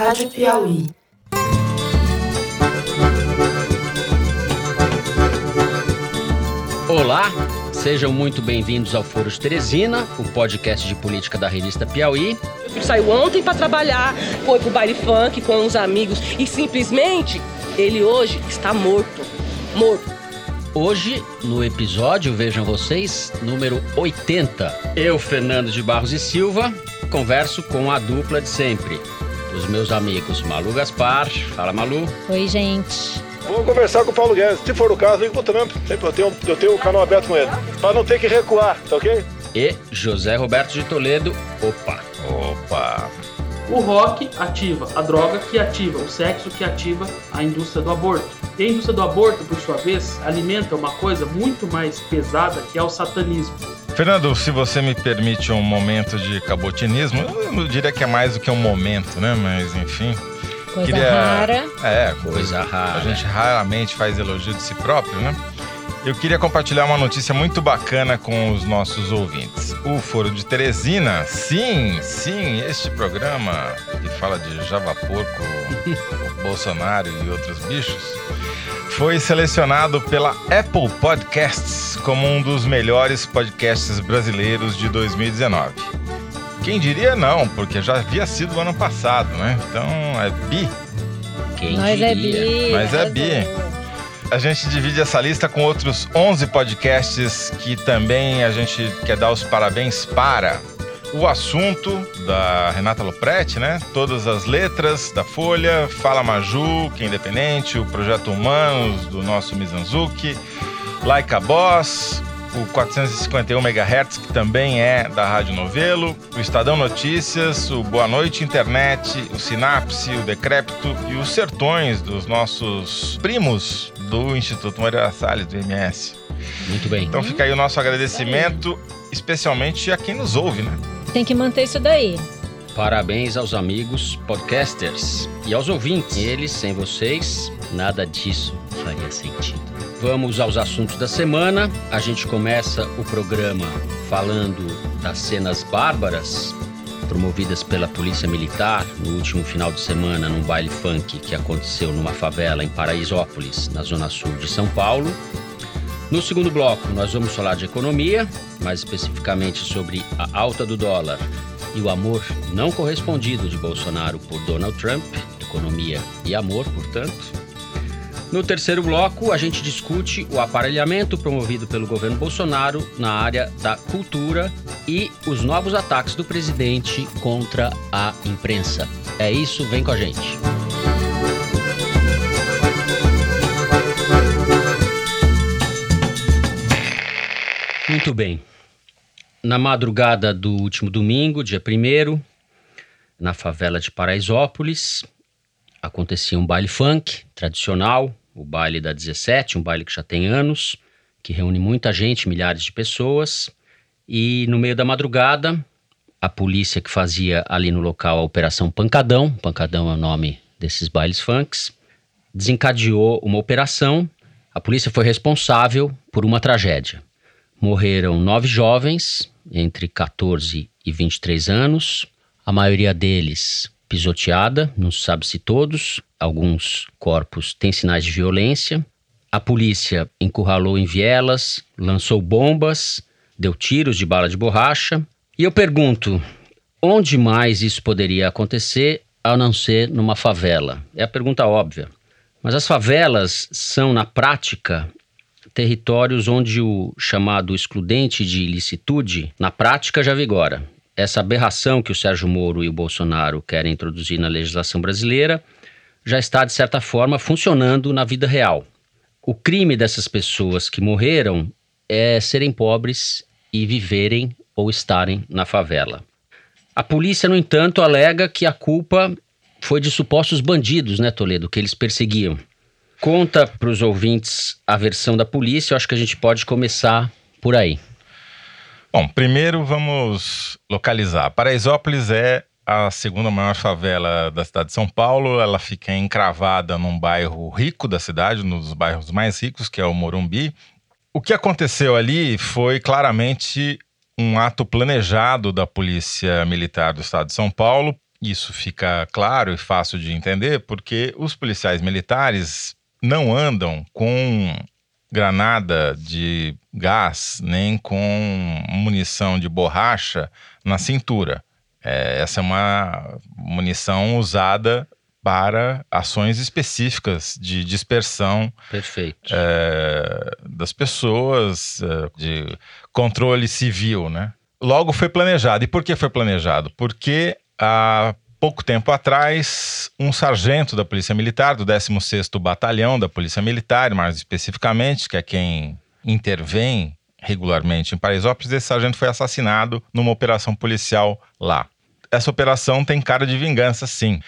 Rádio Piauí. Olá, sejam muito bem-vindos ao Foro de Teresina, o podcast de política da revista Piauí. Meu filho saiu ontem para trabalhar, foi pro baile funk com uns amigos e simplesmente ele hoje está morto. Morto. Hoje, no episódio, vejam vocês, número 80, eu, Fernando de Barros e Silva, converso com a dupla de sempre, os meus amigos Malu Gaspar. Fala, Malu. Oi, gente. Vou conversar com o Paulo Guedes. Se for o caso, ligo pro Trump. Eu tenho, eu tenho o canal aberto com ele. Pra não ter que recuar, tá ok? E José Roberto de Toledo. Opa, Opa. O rock ativa a droga que ativa o sexo que ativa a indústria do aborto. E a indústria do aborto, por sua vez, alimenta uma coisa muito mais pesada que é o satanismo. Fernando, se você me permite um momento de cabotinismo, eu não diria que é mais do que um momento, né? Mas enfim. Coisa Queria- rara. É, coisa rara. A gente raramente faz elogio de si próprio, né? Eu queria compartilhar uma notícia muito bacana com os nossos ouvintes. O Foro de Teresina, sim, sim, este programa que fala de Java Porco, Bolsonaro e outros bichos, foi selecionado pela Apple Podcasts como um dos melhores podcasts brasileiros de 2019. Quem diria não, porque já havia sido o ano passado, né? Então é bi quem Nós é diria? bi. Mas é arrasou. bi. A gente divide essa lista com outros 11 podcasts que também a gente quer dar os parabéns para. O assunto da Renata Lopretti, né? Todas as letras da Folha, Fala Maju, que é independente, o Projeto Humanos do nosso Mizanzuki, Like a Boss, o 451 MHz, que também é da Rádio Novelo, o Estadão Notícias, o Boa Noite Internet, o Sinapse, o Decrépito e os Sertões dos nossos primos do Instituto Moreira Salles, do MS. Muito bem. Então fica aí o nosso agradecimento, especialmente a quem nos ouve, né? Tem que manter isso daí. Parabéns aos amigos podcasters e aos ouvintes. Eles, sem vocês, nada disso faria sentido. Vamos aos assuntos da semana. A gente começa o programa falando das cenas bárbaras promovidas pela Polícia Militar no último final de semana num baile funk que aconteceu numa favela em Paraisópolis, na zona sul de São Paulo. No segundo bloco, nós vamos falar de economia, mais especificamente sobre a alta do dólar e o amor não correspondido de Bolsonaro por Donald Trump, economia e amor, portanto. No terceiro bloco, a gente discute o aparelhamento promovido pelo governo Bolsonaro na área da cultura e os novos ataques do presidente contra a imprensa. É isso, vem com a gente. Muito bem. Na madrugada do último domingo, dia 1 na favela de Paraisópolis, acontecia um baile funk tradicional, o baile da 17, um baile que já tem anos, que reúne muita gente, milhares de pessoas. E no meio da madrugada, a polícia que fazia ali no local a Operação Pancadão, Pancadão é o nome desses bailes funks, desencadeou uma operação. A polícia foi responsável por uma tragédia. Morreram nove jovens, entre 14 e 23 anos, a maioria deles pisoteada, não se sabe se todos, alguns corpos têm sinais de violência. A polícia encurralou em vielas, lançou bombas, deu tiros de bala de borracha. E eu pergunto, onde mais isso poderia acontecer a não ser numa favela? É a pergunta óbvia. Mas as favelas são, na prática, territórios onde o chamado excludente de ilicitude, na prática, já vigora. Essa aberração que o Sérgio Moro e o Bolsonaro querem introduzir na legislação brasileira já está, de certa forma, funcionando na vida real. O crime dessas pessoas que morreram é serem pobres e viverem ou estarem na favela. A polícia, no entanto, alega que a culpa foi de supostos bandidos, né, Toledo, que eles perseguiam. Conta para os ouvintes a versão da polícia, eu acho que a gente pode começar por aí. Bom, primeiro vamos localizar. Paraisópolis é a segunda maior favela da cidade de São Paulo. Ela fica encravada num bairro rico da cidade, um dos bairros mais ricos, que é o Morumbi. O que aconteceu ali foi claramente um ato planejado da Polícia Militar do Estado de São Paulo Isso fica claro e fácil de entender porque os policiais militares não andam com granada de gás nem com munição de borracha na cintura. É, essa é uma munição usada para ações específicas de dispersão é, das pessoas, é, de controle civil, né? Logo foi planejado. E por que foi planejado? Porque há pouco tempo atrás, um sargento da Polícia Militar, do 16º Batalhão da Polícia Militar, mais especificamente, que é quem intervém regularmente em Paraisópolis, esse sargento foi assassinado numa operação policial lá. Essa operação tem cara de vingança, sim.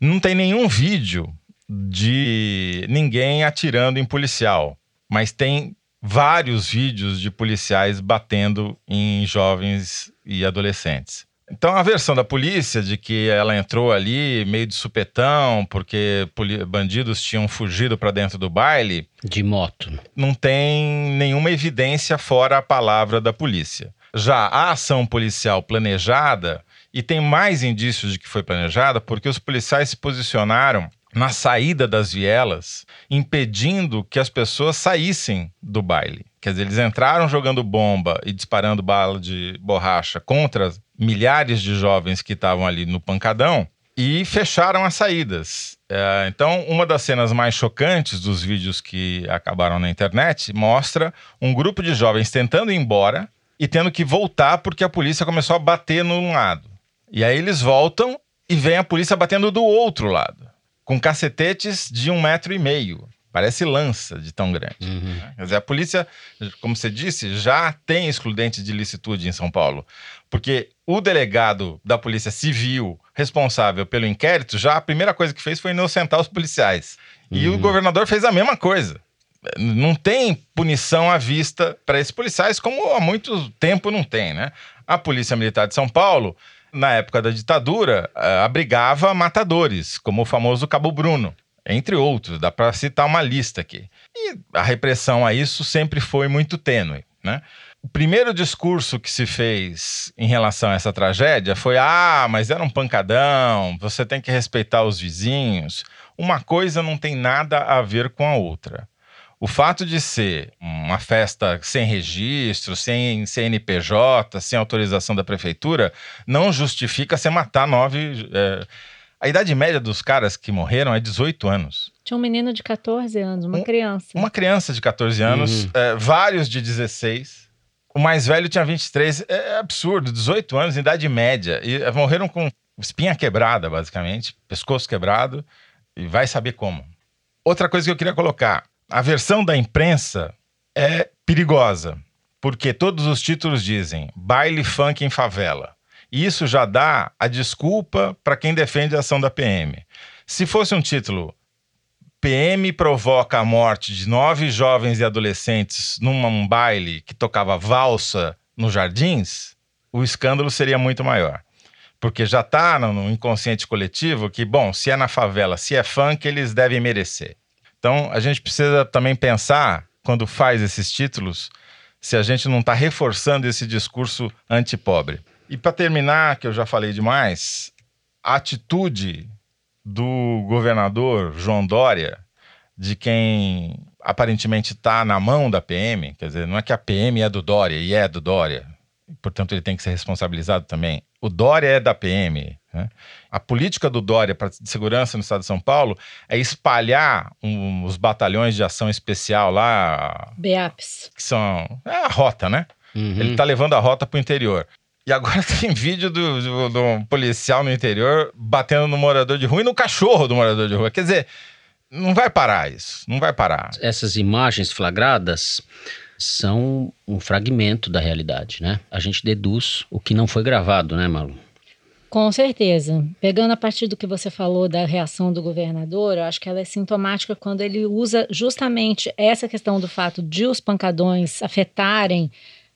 Não tem nenhum vídeo de ninguém atirando em policial, mas tem vários vídeos de policiais batendo em jovens e adolescentes. Então a versão da polícia de que ela entrou ali meio de supetão porque bandidos tinham fugido para dentro do baile, De moto. não tem nenhuma evidência fora a palavra da polícia. Já a ação policial planejada, e tem mais indícios de que foi planejada, porque os policiais se posicionaram na saída das vielas, impedindo que as pessoas saíssem do baile. Quer dizer, eles entraram jogando bomba e disparando bala de borracha contra milhares de jovens que estavam ali no pancadão e fecharam as saídas. É, então, uma das cenas mais chocantes dos vídeos que acabaram na internet mostra um grupo de jovens tentando ir embora e tendo que voltar porque a polícia começou a bater num lado. E aí eles voltam e vem a polícia batendo do outro lado, com cacetetes de um metro e meio. Parece lança de tão grande. Uhum. Quer dizer, a polícia, como você disse, já tem excludente de licitude em São Paulo. Porque o delegado da Polícia Civil responsável pelo inquérito, já a primeira coisa que fez foi inocentar os policiais. E o governador fez a mesma coisa. Não tem punição à vista para esses policiais, como há muito tempo não tem, né? A Polícia Militar de São Paulo, na época da ditadura, eh, abrigava matadores, como o famoso Cabo Bruno, entre outros. Dá para citar uma lista aqui. E a repressão a isso sempre foi muito tênue, né? O primeiro discurso que se fez em relação a essa tragédia foi: ah, mas era um pancadão, você tem que respeitar os vizinhos. Uma coisa não tem nada a ver com a outra. O fato de ser uma festa sem registro, sem CNPJ, sem autorização da prefeitura, não justifica você matar nove. é, A idade média dos caras que morreram é 18 anos. Tinha um menino de 14 anos, uma Um- criança. Uma criança de 14 anos, Uhum. é, vários de 16. O mais velho tinha 23. É, é absurdo, 18 anos, idade média. E é, morreram com espinha quebrada, basicamente, pescoço quebrado, e vai saber como. Outra coisa que eu queria colocar: a versão da imprensa é perigosa, porque todos os títulos dizem baile funk em favela. Isso já dá a desculpa para quem defende a ação da PM. Se fosse um título PM provoca a morte de nove jovens e adolescentes num um baile que tocava valsa nos jardins, o escândalo seria muito maior. Porque já está no inconsciente coletivo que, bom, se é na favela, se é funk, eles devem merecer. Então, a gente precisa também pensar, quando faz esses títulos, se a gente não está reforçando esse discurso antipobre. E para terminar, que eu já falei demais, a atitude do governador João Dória, de quem aparentemente está na mão da PM, quer dizer, não é que a PM é do Dória e é do Dória, portanto ele tem que ser responsabilizado também. O Dória é da PM. né? A política do Dória para segurança no estado de São Paulo é espalhar um- os batalhões de ação especial lá, BEAPS. que são é a rota, né? Uhum. Ele tá levando a rota pro interior. E agora tem vídeo do, do, do policial no interior batendo no morador de rua e no cachorro do morador de rua. Quer dizer, não vai parar isso. Não vai parar. Essas imagens flagradas são um fragmento da realidade, né? A gente deduz o que não foi gravado, né, Malu? Com certeza. Pegando a partir do que você falou da reação do governador, eu acho que ela é sintomática quando ele usa justamente essa questão do fato de os pancadões afetarem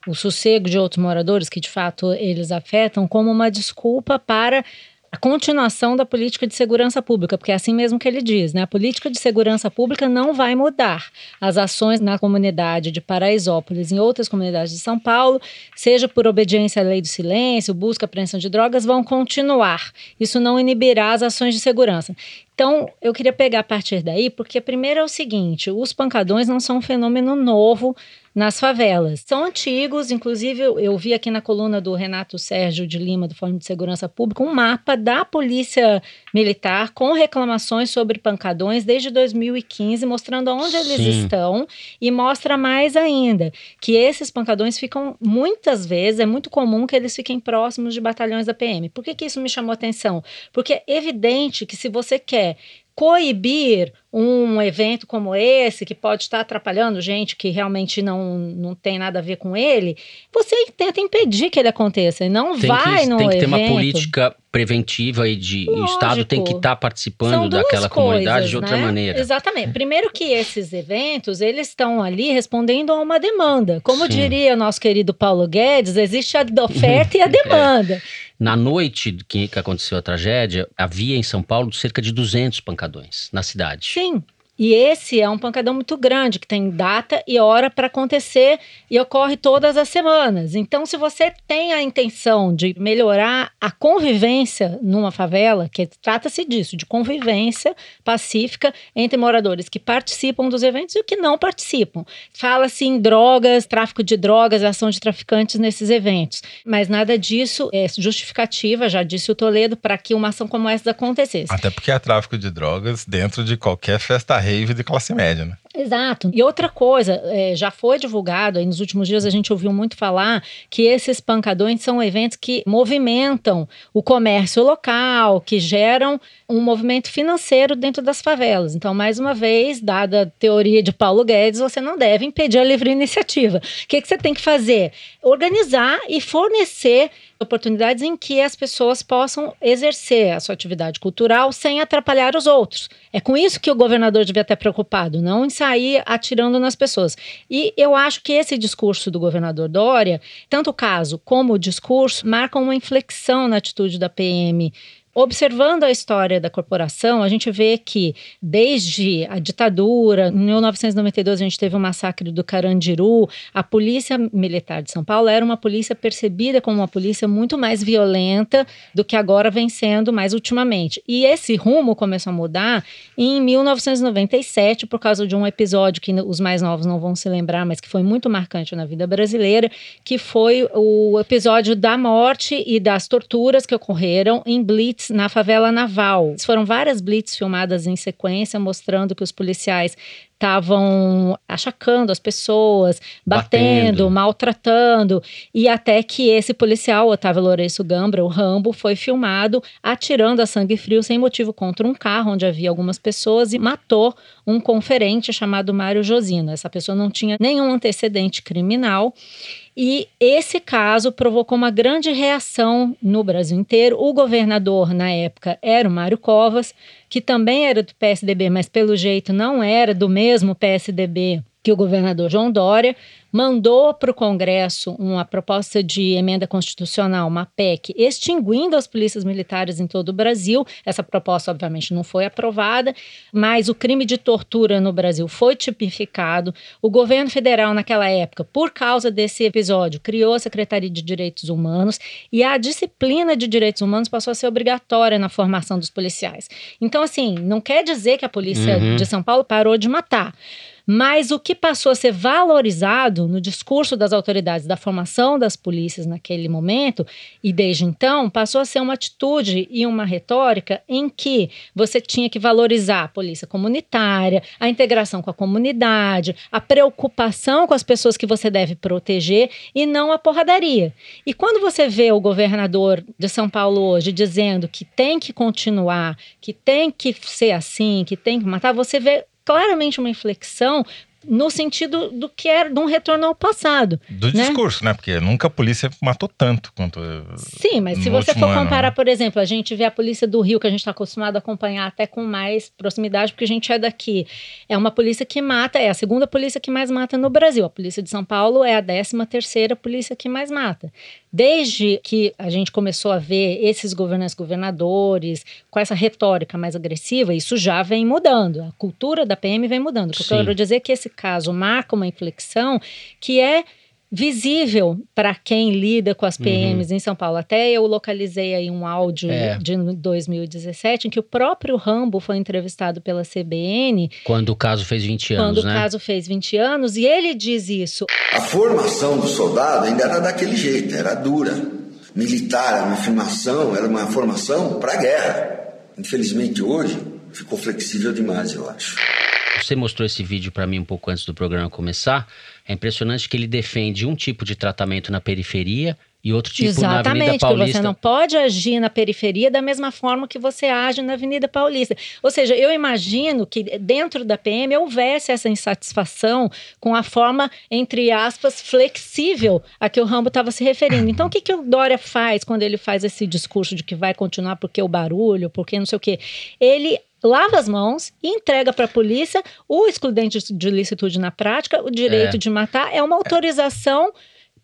o sossego de outros moradores, que de fato eles afetam, como uma desculpa para a continuação da política de segurança pública, porque é assim mesmo que ele diz, né? A política de segurança pública não vai mudar. As ações na comunidade de Paraisópolis, em outras comunidades de São Paulo, seja por obediência à lei do silêncio, busca apreensão de drogas, vão continuar. Isso não inibirá as ações de segurança. Então, eu queria pegar a partir daí, porque primeiro é o seguinte: os pancadões não são um fenômeno novo nas favelas. São antigos, inclusive eu vi aqui na coluna do Renato Sérgio de Lima, do Fórum de Segurança Pública, um mapa da Polícia Militar com reclamações sobre pancadões desde 2015, mostrando onde eles Sim. estão e mostra mais ainda que esses pancadões ficam muitas vezes, é muito comum que eles fiquem próximos de batalhões da PM. Por que, que isso me chamou atenção? Porque é evidente que se você quer coibir um evento como esse, que pode estar atrapalhando gente que realmente não, não tem nada a ver com ele, você tenta impedir que ele aconteça e não Tem vai que, no tem que ter evento. uma política preventiva e de e o Estado tem que Lógico. estar São participando daquela comunidade coisas, de outra né? maneira. Exatamente. Primeiro que esses eventos, eles estão ali respondendo a uma demanda. Como Sim. diria o nosso querido Paulo Guedes, existe a oferta e a demanda. Na noite que, que aconteceu a tragédia, havia em São Paulo cerca de 200 pancadões na cidade. Sim. fishing E esse é um pancadão muito grande, que tem data e hora para acontecer e ocorre todas as semanas. Então, se você tem a intenção de melhorar a convivência numa favela, que trata-se disso, de convivência pacífica entre moradores que participam dos eventos e que não participam. Fala-se em drogas, tráfico de drogas, ação de traficantes nesses eventos. Mas nada disso é justificativa, já disse o Toledo, para que uma ação como essa acontecesse. Até porque há tráfico de drogas dentro de qualquer festa rave de classe média, né? Exato. E outra coisa, é, já foi divulgado, aí nos últimos dias a gente ouviu muito falar que esses pancadões são eventos que movimentam o comércio local, que geram um movimento financeiro dentro das favelas. Então, mais uma vez, dada a teoria de Paulo Guedes, você não deve impedir a livre iniciativa. O que, que você tem que fazer? Organizar e fornecer oportunidades em que as pessoas possam exercer a sua atividade cultural sem atrapalhar os outros. É com isso que o governador devia estar preocupado, não em sair atirando nas pessoas. E eu acho que esse discurso do governador Dória, tanto o caso como o discurso, marcam uma inflexão na atitude da PM. Observando a história da corporação, a gente vê que desde a ditadura, em 1992 a gente teve o massacre do Carandiru, a polícia militar de São Paulo era uma polícia percebida como uma polícia muito mais violenta do que agora vem sendo mais ultimamente. E esse rumo começou a mudar em 1997 por causa de um episódio que os mais novos não vão se lembrar, mas que foi muito marcante na vida brasileira, que foi o episódio da morte e das torturas que ocorreram em Blitz na favela naval. Foram várias blitz filmadas em sequência mostrando que os policiais estavam achacando as pessoas, batendo, Batendo. maltratando, e até que esse policial, Otávio Lourenço Gambra, o Rambo, foi filmado atirando a sangue frio sem motivo contra um carro onde havia algumas pessoas e matou um conferente chamado Mário Josino. Essa pessoa não tinha nenhum antecedente criminal. E esse caso provocou uma grande reação no Brasil inteiro. O governador, na época, era o Mário Covas, que também era do PSDB, mas pelo jeito não era do mesmo PSDB que o governador João Dória, mandou para o Congresso uma proposta de emenda constitucional, uma PEC, extinguindo as polícias militares em todo o Brasil. Essa proposta, obviamente, não foi aprovada, mas o crime de tortura no Brasil foi tipificado. O governo federal, naquela época, por causa desse episódio, criou a Secretaria de Direitos Humanos e a disciplina de direitos humanos passou a ser obrigatória na formação dos policiais. Então, assim, não quer dizer que a polícia Uhum. de São Paulo parou de matar. Mas o que passou a ser valorizado no discurso das autoridades da formação das polícias naquele momento, e desde então, passou a ser uma atitude e uma retórica em que você tinha que valorizar a polícia comunitária, a integração com a comunidade, a preocupação com as pessoas que você deve proteger e não a porradaria. E quando você vê o governador de São Paulo hoje dizendo que tem que continuar, que tem que ser assim, que tem que matar, você vê claramente uma inflexão no sentido do que era de um retorno ao passado. Do Né? discurso, né? Porque nunca a polícia matou tanto quanto. Sim, mas se você for ano, comparar, né? por exemplo, a gente vê a polícia do Rio, que a gente está acostumado a acompanhar até com mais proximidade, porque a gente é daqui. É uma polícia que mata, é a segunda polícia que mais mata no Brasil. A polícia de São Paulo é a décima terceira polícia que mais mata. Desde que a gente começou a ver esses governantes governadores com essa retórica mais agressiva, isso já vem mudando. A cultura da PM vem mudando. O que eu quero dizer é que esse caso marca uma inflexão que é visível para quem lida com as PMs em São Paulo. Até eu localizei aí um áudio É. de 2017 em que o próprio Rambo foi entrevistado pela CBN Quando o caso fez 20 quando anos, o né? caso fez 20 anos e ele diz isso. A formação do soldado ainda era daquele jeito, era dura. Militar, era uma formação, era uma formação para a guerra. Infelizmente hoje ficou flexível demais, eu acho. Você mostrou esse vídeo para mim um pouco antes do programa começar. É impressionante que ele defende um tipo de tratamento na periferia e outro tipo na Avenida Exatamente, Paulista. você não pode agir na periferia da mesma forma que você age na Avenida Paulista. Ou seja, eu imagino que dentro da PM houvesse essa insatisfação com a forma, entre aspas, flexível a que o Rambo estava se referindo. Então, o que, que o Dória faz quando ele faz esse discurso de que vai continuar porque o barulho, porque não sei o quê? Ele lava as mãos e entrega para a polícia o excludente de licitude na prática, o direito É. de matar, é uma autorização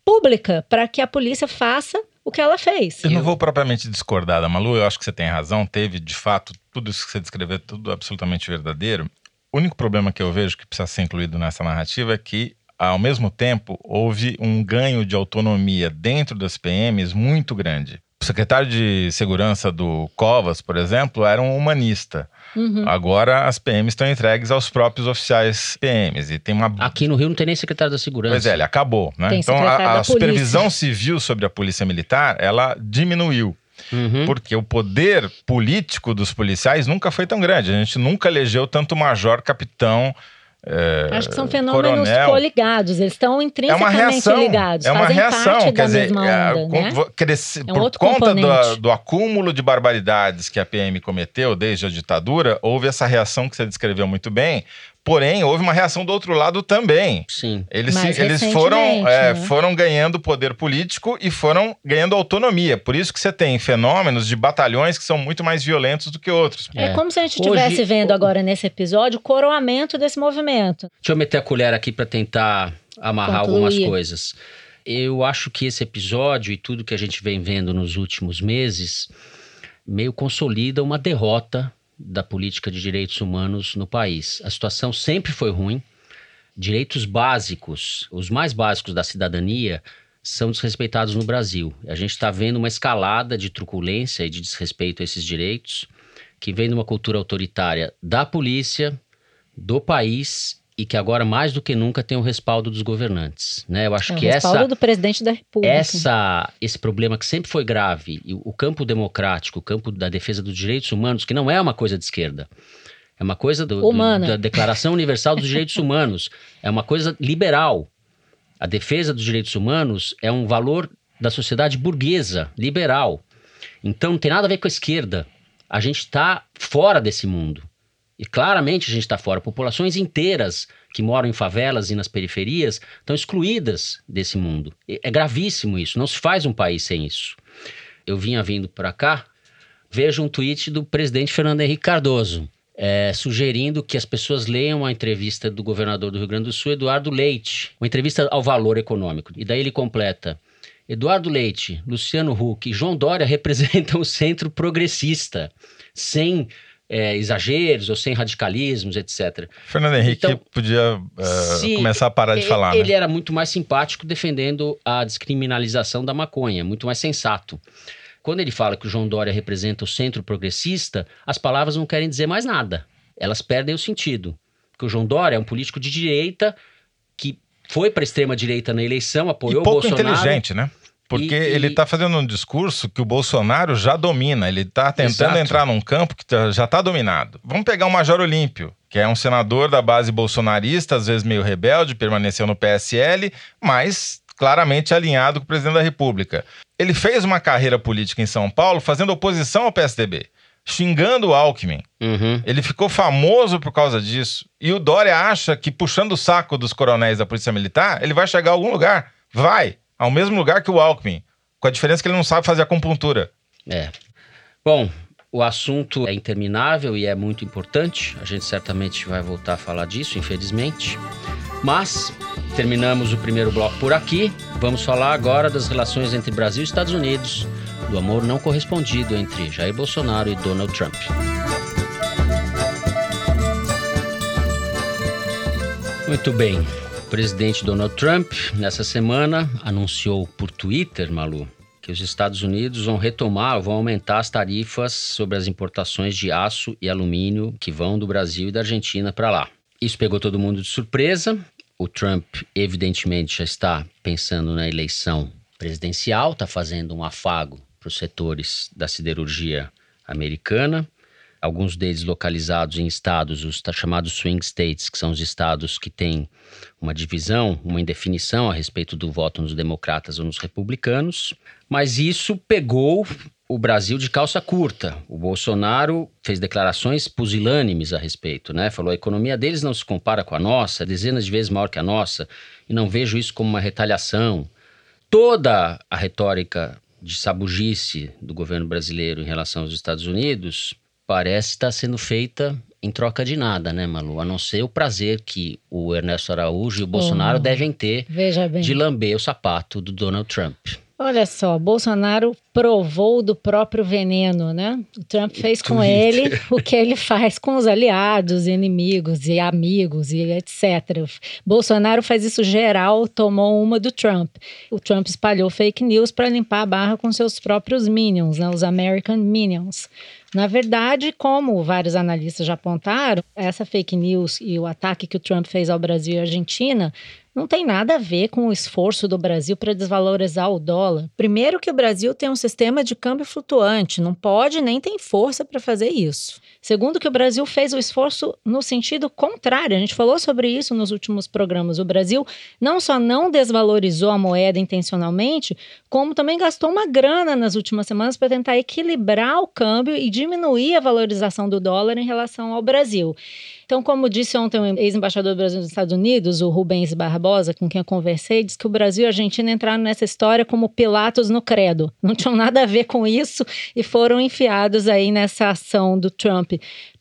pública para que a polícia faça o que ela fez. Eu não vou propriamente discordar da Malu, eu acho que você tem razão. Teve, de fato, tudo isso que você descreveu, é tudo absolutamente verdadeiro. O único problema que eu vejo que precisa ser incluído nessa narrativa é que, ao mesmo tempo, houve um ganho de autonomia dentro das PMs muito grande. O secretário de segurança do Covas, por exemplo, era um humanista. Uhum. Agora as PMs estão entregues aos próprios oficiais PMs. E tem uma Aqui no Rio não tem nem secretário da segurança. Pois é, ele acabou, né? Tem então a, da a supervisão civil sobre a polícia militar, ela diminuiu. Uhum. Porque o poder político dos policiais nunca foi tão grande. A gente nunca elegeu tanto major, capitão, é, Acho que são fenômenos coronel. coligados, eles estão É uma intrinsecamente reação. ligados, é uma fazem reação, quer dizer, é, onda, com- né? cresce- É um por conta do, do acúmulo de barbaridades que a PM cometeu desde a ditadura, houve essa reação que você descreveu muito bem. Porém, houve uma reação do outro lado também. Sim. Eles, se- eles foram, é, né? foram ganhando poder político e foram ganhando autonomia. Por isso que você tem fenômenos de batalhões que são muito mais violentos do que outros. É, É. como se a gente estivesse vendo agora nesse episódio o coroamento desse movimento. Deixa eu meter a colher aqui para tentar amarrar Concluir. algumas coisas. Eu acho que esse episódio e tudo que a gente vem vendo nos últimos meses meio consolida uma derrota da política de direitos humanos no país. A situação sempre foi ruim. Direitos básicos, os mais básicos da cidadania, são desrespeitados no Brasil. A gente está vendo uma escalada de truculência e de desrespeito a esses direitos, que vem de uma cultura autoritária da polícia, do país e que agora mais do que nunca tem o respaldo dos governantes, né? Eu acho É o que respaldo essa do presidente da República. essa esse problema que sempre foi grave, o campo democrático, o campo da defesa dos direitos humanos, que não é uma coisa de esquerda. É uma coisa do- do- da Declaração Universal dos Direitos Humanos. É uma coisa liberal. A defesa dos direitos humanos é um valor da sociedade burguesa, liberal. Então não tem nada a ver com a esquerda. A gente está fora desse mundo. E claramente a gente está fora. Populações inteiras que moram em favelas e nas periferias estão excluídas desse mundo. É gravíssimo isso. Não se faz um país sem isso. Eu vinha vindo para cá, vejo um tweet do presidente Fernando Henrique Cardoso. é, sugerindo que as pessoas leiam a entrevista do governador do Rio Grande do Sul, Eduardo Leite, uma entrevista ao valor econômico. E daí ele completa: Eduardo Leite, Luciano Huck e João Dória representam o centro progressista, sem é, exageros ou sem radicalismos, etc. Fernando Henrique Então, podia se- começar a parar de E- falar, Ele né? era muito mais simpático defendendo a descriminalização da maconha, muito mais sensato. Quando ele fala que o João Dória representa o centro progressista, as palavras não querem dizer mais nada. Elas perdem o sentido. Porque o João Dória é um político de direita que foi para a extrema-direita na eleição, E apoiou o pouco Bolsonaro. inteligente, né? Porque E- ele está fazendo um discurso que o Bolsonaro já domina. Ele está tentando Exato. entrar num campo que tá- já está dominado. Vamos pegar o Major Olímpio, que é um senador da base bolsonarista, às vezes meio rebelde, permaneceu no PSL, mas claramente alinhado com o presidente da República. Ele fez uma carreira política em São Paulo fazendo oposição ao PSDB, xingando o Alckmin. Uhum. Ele ficou famoso por causa disso. E o Dória acha que puxando o saco dos coronéis da Polícia Militar, ele vai chegar a algum lugar. Vai, ao mesmo lugar que o Alckmin. Com a diferença que ele não sabe fazer acupuntura. É. Bom, o assunto é interminável e é muito importante. A gente certamente vai voltar a falar disso, infelizmente. Mas terminamos o primeiro bloco por aqui. Vamos falar agora das relações entre Brasil e Estados Unidos, do amor não correspondido entre Jair Bolsonaro e Donald Trump. Muito bem. O presidente Donald Trump, nessa semana, anunciou por Twitter, Malu, que os Estados Unidos vão retomar, vão aumentar as tarifas sobre as importações de aço e alumínio que vão do Brasil e da Argentina para lá. Isso pegou todo mundo de surpresa. O Trump, evidentemente, já está pensando na eleição presidencial, está fazendo um afago para os setores da siderurgia americana alguns deles localizados em estados, os chamados swing states, que são os estados que têm uma divisão, uma indefinição a respeito do voto nos democratas ou nos republicanos. Mas isso pegou o Brasil de calça curta. O Bolsonaro fez declarações pusilânimes a respeito, né? Falou a economia deles não se compara com a nossa, dezenas de vezes maior que a nossa, e não vejo isso como uma retaliação. Toda a retórica de sabugice do governo brasileiro em relação aos Estados Unidos parece estar sendo feita em troca de nada, né, Malu? A não ser o prazer que o Ernesto Araújo e o Bolsonaro oh, devem ter de lamber o sapato do Donald Trump. Olha só, Bolsonaro provou do próprio veneno, né? O Trump fez com ele o que ele faz com os aliados, inimigos e amigos e etc. Bolsonaro faz isso geral, tomou uma do Trump. O Trump espalhou fake news para limpar a barra com seus próprios minions, né? os American Minions. Na verdade, como vários analistas já apontaram, essa fake news e o ataque que o Trump fez ao Brasil e à Argentina não tem nada a ver com o esforço do Brasil para desvalorizar o dólar. Primeiro que o Brasil tem um sistema de câmbio flutuante, não pode nem tem força para fazer isso. Segundo que o Brasil fez o esforço no sentido contrário. A gente falou sobre isso nos últimos programas. O Brasil não só não desvalorizou a moeda intencionalmente, como também gastou uma grana nas últimas semanas para tentar equilibrar o câmbio e diminuir a valorização do dólar em relação ao Brasil. Então, como disse ontem o ex-embaixador do Brasil nos Estados Unidos, o Rubens Barbosa, com quem eu conversei, disse que o Brasil e a Argentina entraram nessa história como Pilatos no credo. Não tinham nada a ver com isso e foram enfiados aí nessa ação do Trump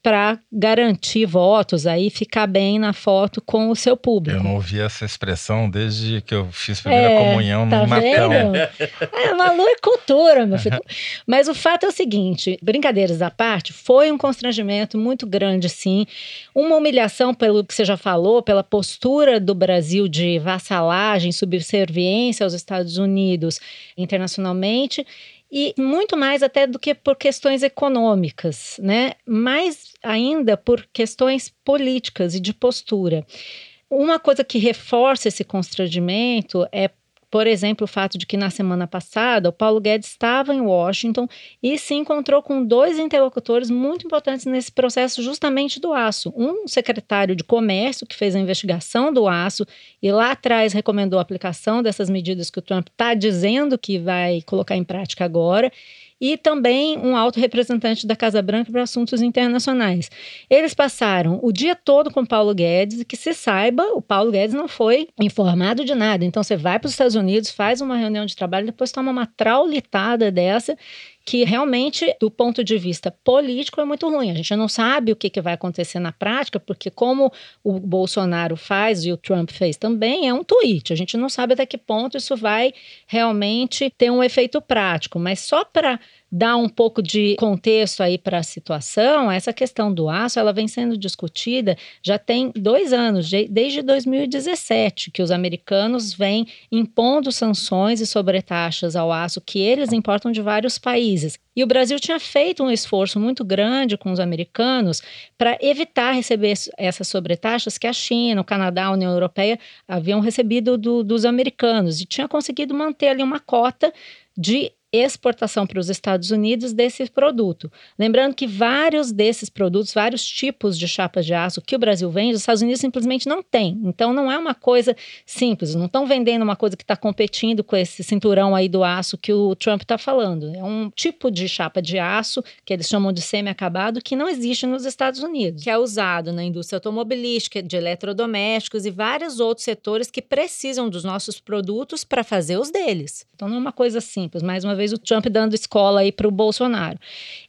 para garantir votos aí, ficar bem na foto com o seu público. Eu não ouvi essa expressão desde que eu fiz primeira é, comunhão tá no Natal. É, Malu é cultura, meu filho. Mas o fato é o seguinte, brincadeiras à parte, foi um constrangimento muito grande, sim. Uma humilhação pelo que você já falou, pela postura do Brasil de vassalagem, subserviência aos Estados Unidos internacionalmente e muito mais até do que por questões econômicas, né? Mais ainda por questões políticas e de postura. Uma coisa que reforça esse constrangimento é por exemplo, o fato de que na semana passada o Paulo Guedes estava em Washington e se encontrou com dois interlocutores muito importantes nesse processo, justamente do aço. Um secretário de comércio, que fez a investigação do aço e lá atrás recomendou a aplicação dessas medidas que o Trump está dizendo que vai colocar em prática agora e também um alto representante da Casa Branca para assuntos internacionais. Eles passaram o dia todo com Paulo Guedes e que se saiba, o Paulo Guedes não foi informado de nada. Então você vai para os Estados Unidos, faz uma reunião de trabalho, depois toma uma traulitada dessa que realmente, do ponto de vista político, é muito ruim. A gente não sabe o que, que vai acontecer na prática, porque como o Bolsonaro faz e o Trump fez também, é um tweet. A gente não sabe até que ponto isso vai realmente ter um efeito prático. Mas só para dar um pouco de contexto aí para a situação, essa questão do aço, ela vem sendo discutida já tem dois anos, desde 2017, que os americanos vêm impondo sanções e sobretaxas ao aço que eles importam de vários países. E o Brasil tinha feito um esforço muito grande com os americanos para evitar receber essas sobretaxas que a China, o Canadá, a União Europeia haviam recebido do, dos americanos e tinha conseguido manter ali uma cota de exportação para os Estados Unidos desse produto. Lembrando que vários desses produtos, vários tipos de chapas de aço que o Brasil vende, os Estados Unidos simplesmente não tem. Então não é uma coisa simples, não estão vendendo uma coisa que está competindo com esse cinturão aí do aço que o Trump está falando. É um tipo de chapa de aço que eles chamam de semi-acabado que não existe nos Estados Unidos, que é usado na indústria automobilística, de eletrodomésticos e vários outros setores que precisam dos nossos produtos para fazer os deles. Então não é uma coisa simples. Mais uma vez depois o Trump dando escola aí para o Bolsonaro.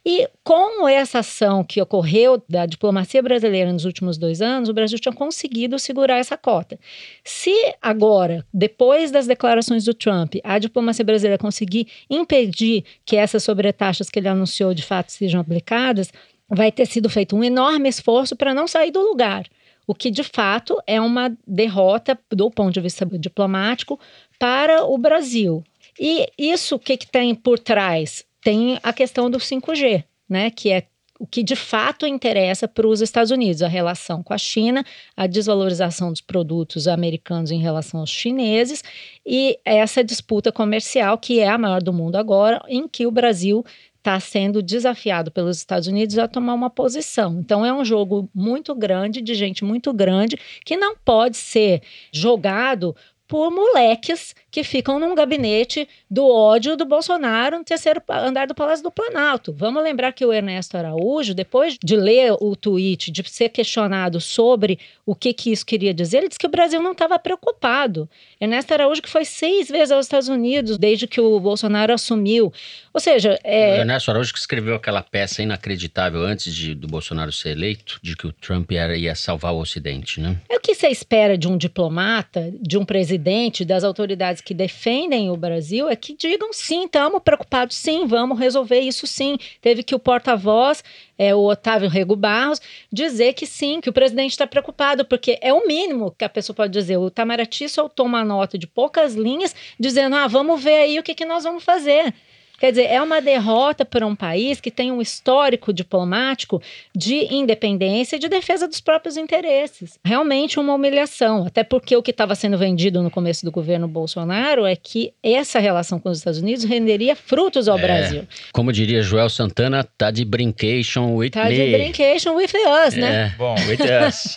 E com essa ação que ocorreu da diplomacia brasileira nos últimos dois anos, o Brasil tinha conseguido segurar essa cota. Se agora, depois das declarações do Trump, a diplomacia brasileira conseguir impedir que essas sobretaxas que ele anunciou de fato sejam aplicadas, vai ter sido feito um enorme esforço para não sair do lugar o que de fato é uma derrota do ponto de vista diplomático para o Brasil. E isso o que, que tem por trás? Tem a questão do 5G, né? Que é o que de fato interessa para os Estados Unidos, a relação com a China, a desvalorização dos produtos americanos em relação aos chineses e essa disputa comercial que é a maior do mundo agora, em que o Brasil está sendo desafiado pelos Estados Unidos a tomar uma posição. Então é um jogo muito grande, de gente muito grande, que não pode ser jogado por moleques que ficam num gabinete do ódio do Bolsonaro no terceiro andar do Palácio do Planalto. Vamos lembrar que o Ernesto Araújo, depois de ler o tweet, de ser questionado sobre o que, que isso queria dizer, ele disse que o Brasil não estava preocupado. Ernesto Araújo, que foi seis vezes aos Estados Unidos desde que o Bolsonaro assumiu. Ou seja. É... O Ernesto Araújo que escreveu aquela peça inacreditável antes de, do Bolsonaro ser eleito, de que o Trump era, ia salvar o Ocidente, né? É o que você espera de um diplomata, de um presidente, das autoridades que defendem o Brasil é que digam sim, estamos preocupados, sim, vamos resolver isso sim. Teve que o porta-voz, é, o Otávio Rego Barros, dizer que sim, que o presidente está preocupado, porque é o mínimo que a pessoa pode dizer. O Itamaraty soltou uma nota de poucas linhas dizendo: ah, vamos ver aí o que, que nós vamos fazer. Quer dizer, é uma derrota para um país que tem um histórico diplomático de independência e de defesa dos próprios interesses. Realmente uma humilhação, até porque o que estava sendo vendido no começo do governo Bolsonaro é que essa relação com os Estados Unidos renderia frutos ao é, Brasil. Como diria Joel Santana, tá de brincation with tá me. Tá de brincation with us, né? é, né? Bom, with us.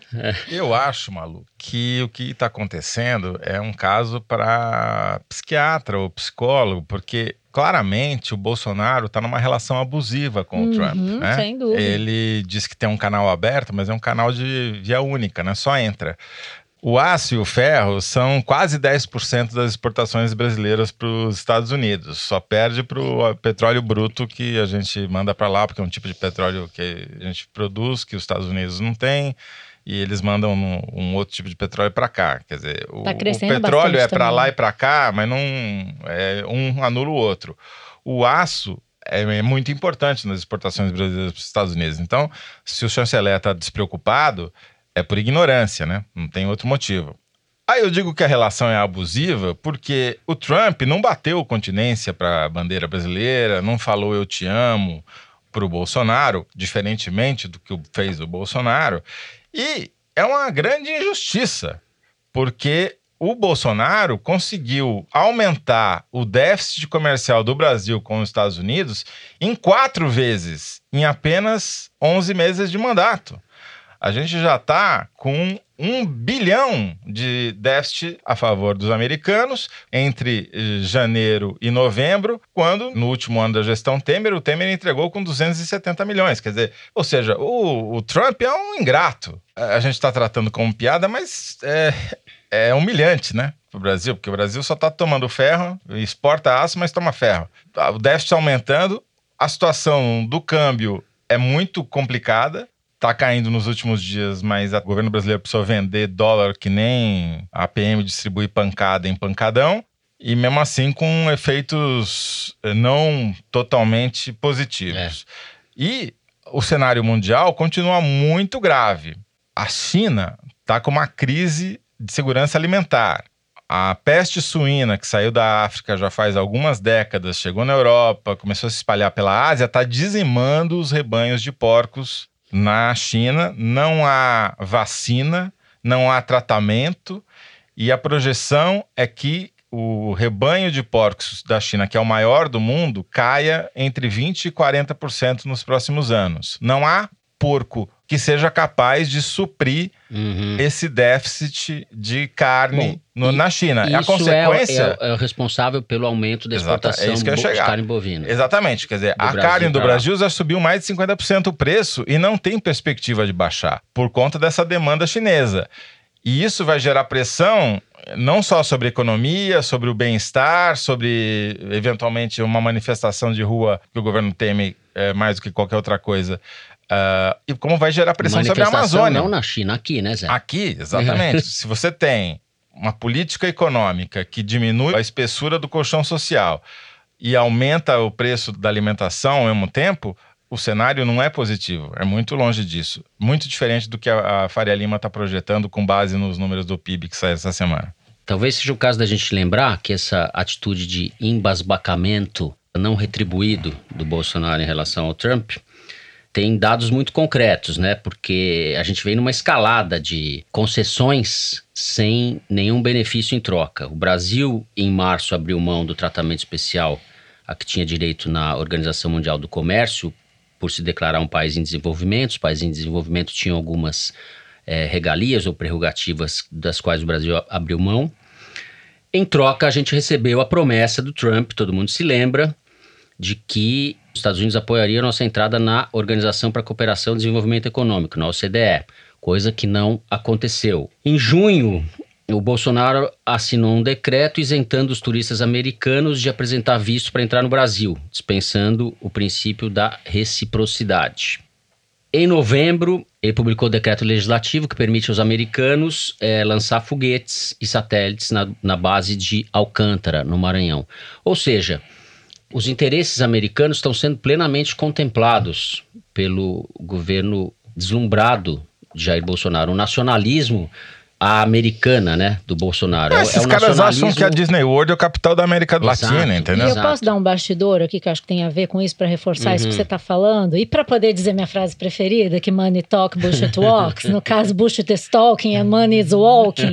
eu acho, Malu, que o que está acontecendo é um caso para psiquiatra ou psicólogo, porque claramente o Bolsonaro está numa relação abusiva com uhum, o Trump. Né? Sem dúvida. Ele diz que tem um canal aberto, mas é um canal de via única, né? Só entra. O aço e o ferro são quase 10% das exportações brasileiras para os Estados Unidos. Só perde para o petróleo bruto que a gente manda para lá, porque é um tipo de petróleo que a gente produz, que os Estados Unidos não têm e eles mandam um, um outro tipo de petróleo para cá. Quer dizer, o, tá o petróleo é para lá e para cá, mas não é, um anula o outro. O aço é, é muito importante nas exportações brasileiras para os Estados Unidos. Então, se o chanceler está despreocupado, é por ignorância, né? Não tem outro motivo. Aí eu digo que a relação é abusiva porque o Trump não bateu continência para a bandeira brasileira, não falou eu te amo para o Bolsonaro, diferentemente do que fez o Bolsonaro. E é uma grande injustiça, porque o Bolsonaro conseguiu aumentar o déficit comercial do Brasil com os Estados Unidos em quatro vezes em apenas 11 meses de mandato. A gente já está com um bilhão de déficit a favor dos americanos entre eh, janeiro e novembro, quando no último ano da gestão Temer, o Temer entregou com 270 milhões. Quer dizer, ou seja, o, o Trump é um ingrato. A gente está tratando como piada, mas é, é humilhante, né? Para o Brasil, porque o Brasil só está tomando ferro, exporta aço, mas toma ferro. O déficit aumentando, a situação do câmbio é muito complicada tá caindo nos últimos dias, mas o governo brasileiro precisou vender dólar que nem a PM distribui pancada em pancadão. E mesmo assim com efeitos eh, não totalmente positivos. É. E o cenário mundial continua muito grave. A China está com uma crise de segurança alimentar. A peste suína que saiu da África já faz algumas décadas, chegou na Europa, começou a se espalhar pela Ásia, está dizimando os rebanhos de porcos na China não há vacina, não há tratamento, e a projeção é que o rebanho de porcos da China, que é o maior do mundo, caia entre 20% e 40% nos próximos anos. Não há porco que seja capaz de suprir uhum. esse déficit de carne Bom, no, na China. a consequência é, é, é, o responsável pelo aumento da exportação é de carne bovina. Exatamente, quer dizer, a Brasil carne do Brasil já subiu mais de 50% o preço e não tem perspectiva de baixar por conta dessa demanda chinesa. E isso vai gerar pressão não só sobre economia, sobre o bem-estar, sobre eventualmente uma manifestação de rua que o governo teme é, mais do que qualquer outra coisa. Uh, e como vai gerar pressão sobre a Amazônia. Não na China, aqui, né, Zé? Aqui, exatamente. Se você tem uma política econômica que diminui a espessura do colchão social e aumenta o preço da alimentação ao mesmo tempo, o cenário não é positivo, é muito longe disso. Muito diferente do que a, a Faria Lima está projetando com base nos números do PIB que sai essa semana. Talvez seja o caso da gente lembrar que essa atitude de embasbacamento não retribuído do Bolsonaro em relação ao Trump tem dados muito concretos, né? Porque a gente vem numa escalada de concessões sem nenhum benefício em troca. O Brasil, em março, abriu mão do tratamento especial a que tinha direito na Organização Mundial do Comércio por se declarar um país em desenvolvimento. Os países em desenvolvimento tinham algumas é, regalias ou prerrogativas das quais o Brasil abriu mão. Em troca, a gente recebeu a promessa do Trump, todo mundo se lembra, de que os Estados Unidos apoiariam nossa entrada na Organização para a Cooperação e Desenvolvimento Econômico, na OCDE, coisa que não aconteceu. Em junho, o Bolsonaro assinou um decreto isentando os turistas americanos de apresentar visto para entrar no Brasil, dispensando o princípio da reciprocidade. Em novembro, ele publicou o decreto legislativo que permite aos americanos é, lançar foguetes e satélites na, na base de Alcântara, no Maranhão. Ou seja, os interesses americanos estão sendo plenamente contemplados pelo governo deslumbrado de Jair Bolsonaro. O nacionalismo a americana, né, do Bolsonaro. É, esses é caras acham que a Disney World é o capital da América Exato, Latina, entendeu? E eu posso dar um bastidor aqui que acho que tem a ver com isso para reforçar uhum. isso que uhum. você está falando e para poder dizer minha frase preferida, que money talk, bullshit walks, no caso bullshit is talking and money is walking,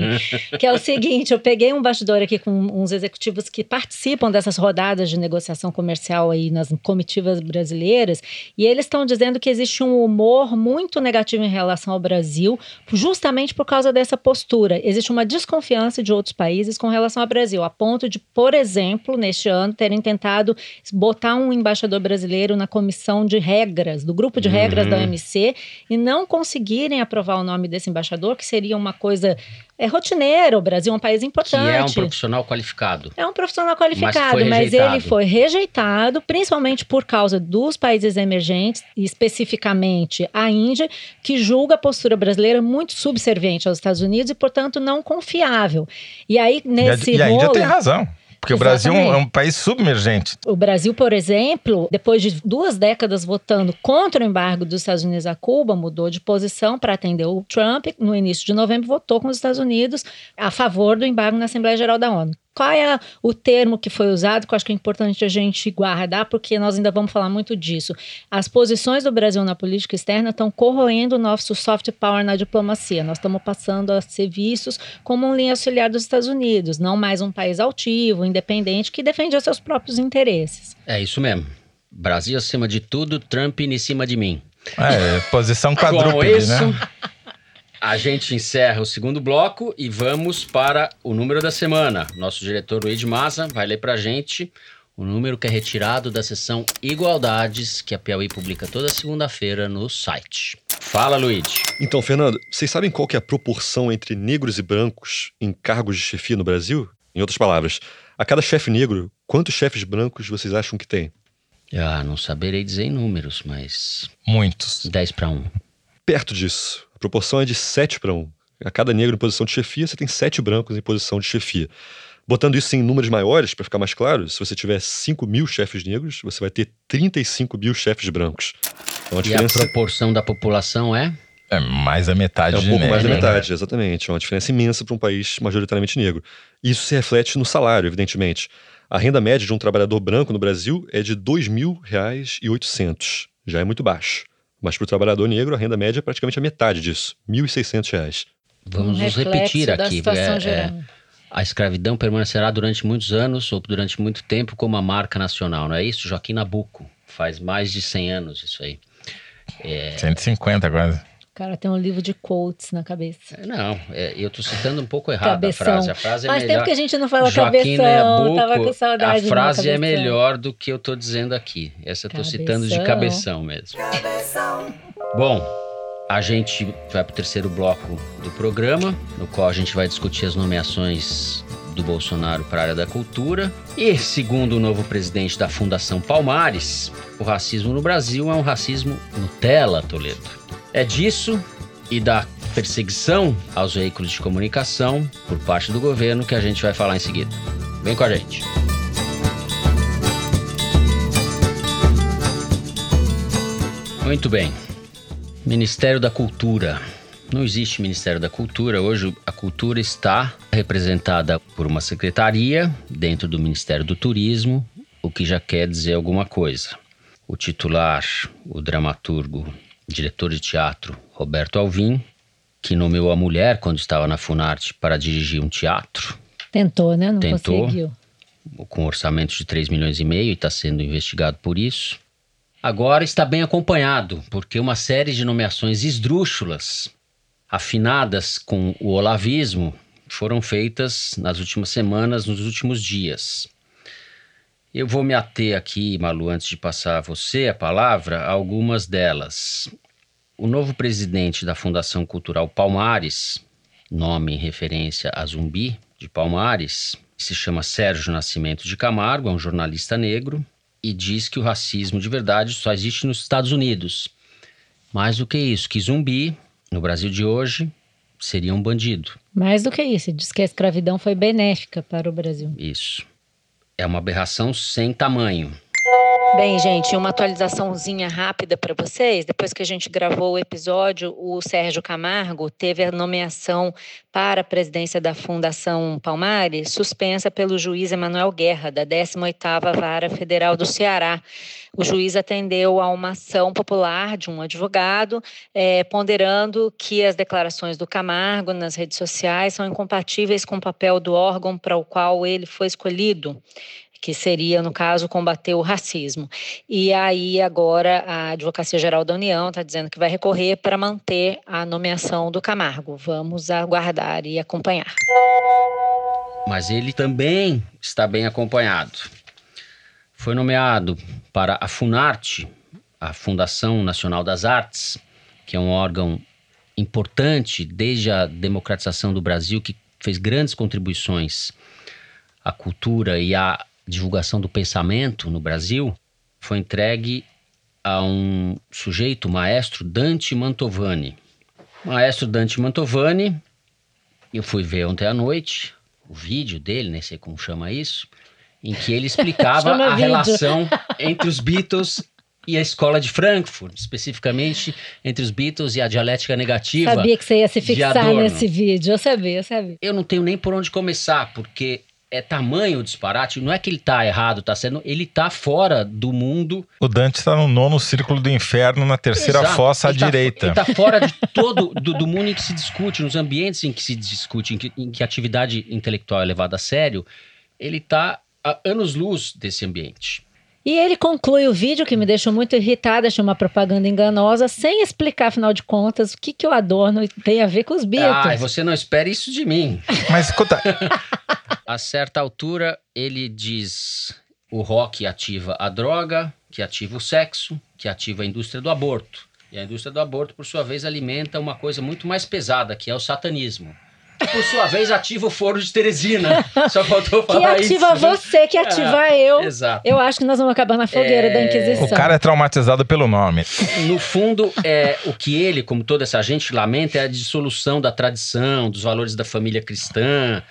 que é o seguinte, eu peguei um bastidor aqui com uns executivos que participam dessas rodadas de negociação comercial aí nas comitivas brasileiras e eles estão dizendo que existe um humor muito negativo em relação ao Brasil, justamente por causa dessa postura postura. Existe uma desconfiança de outros países com relação ao Brasil, a ponto de, por exemplo, neste ano, terem tentado botar um embaixador brasileiro na comissão de regras, do grupo de regras uhum. da OMC, e não conseguirem aprovar o nome desse embaixador, que seria uma coisa é rotineiro. O Brasil é um país importante. Que é um profissional qualificado. É um profissional qualificado, mas, mas, ele foi rejeitado, principalmente por causa dos países emergentes, especificamente a Índia, que julga a postura brasileira muito subserviente aos Estados Unidos e, portanto, não confiável. E aí, nesse e a, e a Índia tem razão. Porque Exatamente. o Brasil é um país submergente. O Brasil, por exemplo, depois de duas décadas votando contra o embargo dos Estados Unidos a Cuba, mudou de posição para atender o Trump. No início de novembro, votou com os Estados Unidos a favor do embargo na Assembleia Geral da ONU. Qual é o termo que foi usado, que eu acho que é importante a gente guardar, porque nós ainda vamos falar muito disso. As posições do Brasil na política externa estão corroendo o nosso soft power na diplomacia. Nós estamos passando a ser vistos como um linha auxiliar dos Estados Unidos, não mais um país altivo, independente, que defende os seus próprios interesses. É isso mesmo. Brasil acima de tudo, Trump em cima de mim. É, posição quadrúpede, né? A gente encerra o segundo bloco e vamos para o número da semana. Nosso diretor Luiz Maza vai ler para a gente o número que é retirado da seção Igualdades, que a Piauí publica toda segunda-feira no site. Fala, Luiz. Então, Fernando, vocês sabem qual que é a proporção entre negros e brancos em cargos de chefia no Brasil? Em outras palavras, a cada chefe negro, quantos chefes brancos vocês acham que tem? Ah, não saberei dizer em números, mas. Muitos. 10 para 1. Perto disso. A proporção é de 7 para 1. A cada negro em posição de chefia, você tem 7 brancos em posição de chefia. Botando isso em números maiores, para ficar mais claro, se você tiver 5 mil chefes negros, você vai ter 35 mil chefes brancos. Então, a diferença... E a proporção da população é? É mais da metade. É um pouco mais da metade, exatamente. É uma diferença imensa para um país majoritariamente negro. Isso se reflete no salário, evidentemente. A renda média de um trabalhador branco no Brasil é de R$ 2.800. Já é muito baixo. Mas para o trabalhador negro, a renda média é praticamente a metade disso, R$ 1.600. Vamos um repetir aqui. É, é, a escravidão permanecerá durante muitos anos ou durante muito tempo como uma marca nacional, não é isso? Joaquim Nabuco. Faz mais de 100 anos isso aí. É... 150 quase cara tem um livro de quotes na cabeça. É, não, é, eu tô citando um pouco errado cabeção. a frase. A frase é Faz melhor. tempo que a gente não fala Joaquim cabeção, tava com saudade A frase é melhor do que eu tô dizendo aqui. Essa eu tô cabeção. citando de cabeção mesmo. Cabeção. Bom, A gente vai para o terceiro bloco do programa, no qual a gente vai discutir as nomeações do Bolsonaro para a área da cultura. E, segundo o novo presidente da Fundação Palmares, o racismo no Brasil é um racismo Nutella, Toledo. É disso e da perseguição aos veículos de comunicação por parte do governo que a gente vai falar em seguida. Vem com a gente. Muito bem. Ministério da Cultura. Não existe Ministério da Cultura. Hoje a cultura está representada por uma secretaria dentro do Ministério do Turismo, o que já quer dizer alguma coisa. O titular, o dramaturgo, diretor de teatro Roberto Alvim, que nomeou a mulher quando estava na Funarte para dirigir um teatro. Tentou, né? Não Tentou. conseguiu. com um orçamento de 3 milhões e meio e está sendo investigado por isso. Agora está bem acompanhado, porque uma série de nomeações esdrúxulas, afinadas com o olavismo, foram feitas nas últimas semanas, nos últimos dias. Eu vou me ater aqui, Malu, antes de passar a você a palavra, a algumas delas. O novo presidente da Fundação Cultural Palmares, nome em referência a Zumbi de Palmares, se chama Sérgio Nascimento de Camargo, é um jornalista negro, e diz que o racismo de verdade só existe nos Estados Unidos. Mais do que isso, que Zumbi, no Brasil de hoje, seria um bandido. Mais do que isso, diz que a escravidão foi benéfica para o Brasil. Isso. É uma aberração sem tamanho. Bem, gente, uma atualizaçãozinha rápida para vocês. Depois que a gente gravou o episódio, o Sérgio Camargo teve a nomeação para a presidência da Fundação Palmares suspensa pelo juiz Emanuel Guerra, da 18ª Vara Federal do Ceará. O juiz atendeu a uma ação popular de um advogado, eh, ponderando que as declarações do Camargo nas redes sociais são incompatíveis com o papel do órgão para o qual ele foi escolhido que seria, no caso, combater o racismo. E aí, agora, a Advocacia Geral da União está dizendo que vai recorrer para manter a nomeação do Camargo. Vamos aguardar e acompanhar. Mas ele também está bem acompanhado. Foi nomeado para a Funarte, a Fundação Nacional das Artes, que é um órgão importante desde a democratização do Brasil, que fez grandes contribuições à cultura e à divulgação do pensamento no Brasil, foi entregue a um sujeito, maestro Dante Mantovani. Maestro Dante Mantovani, eu fui ver ontem à noite o vídeo dele, nem sei como chama isso, em que ele explicava a vídeo. relação entre os Beatles e a escola de Frankfurt, especificamente entre os Beatles e a dialética negativa. Sabia que você ia se fixar nesse vídeo. Eu sabia, eu sabia. Eu não tenho nem por onde começar, porque é tamanho o disparate. Não é que ele tá errado, tá certo. Ele tá fora do mundo. O Dante está no nono círculo do inferno, na terceira Exato. fossa à Ele tá- direita. Ele tá fora de todo do, do mundo em que se discute, nos ambientes em que se discute, em que, em que a atividade intelectual é levada a sério. Ele tá a anos-luz desse ambiente. E ele conclui o vídeo, que me deixou muito irritada, achei uma propaganda enganosa, sem explicar, afinal de contas, o que, que o Adorno tem a ver com os Beatles. Ah, você não espere isso de mim. Mas escuta, A certa altura, ele diz: o rock ativa a droga, que ativa o sexo, que ativa a indústria do aborto. E a indústria do aborto, por sua vez, alimenta uma coisa muito mais pesada, que é o satanismo. Que, por sua vez, ativa o foro de Teresina. Só faltou que falar ativa isso. né? você, que ativa eu. Exato. Eu acho que nós vamos acabar na fogueira É, da Inquisição. o cara é traumatizado pelo nome. No fundo, é, o que ele, como toda essa gente, lamenta é a dissolução da tradição, dos valores da família cristã,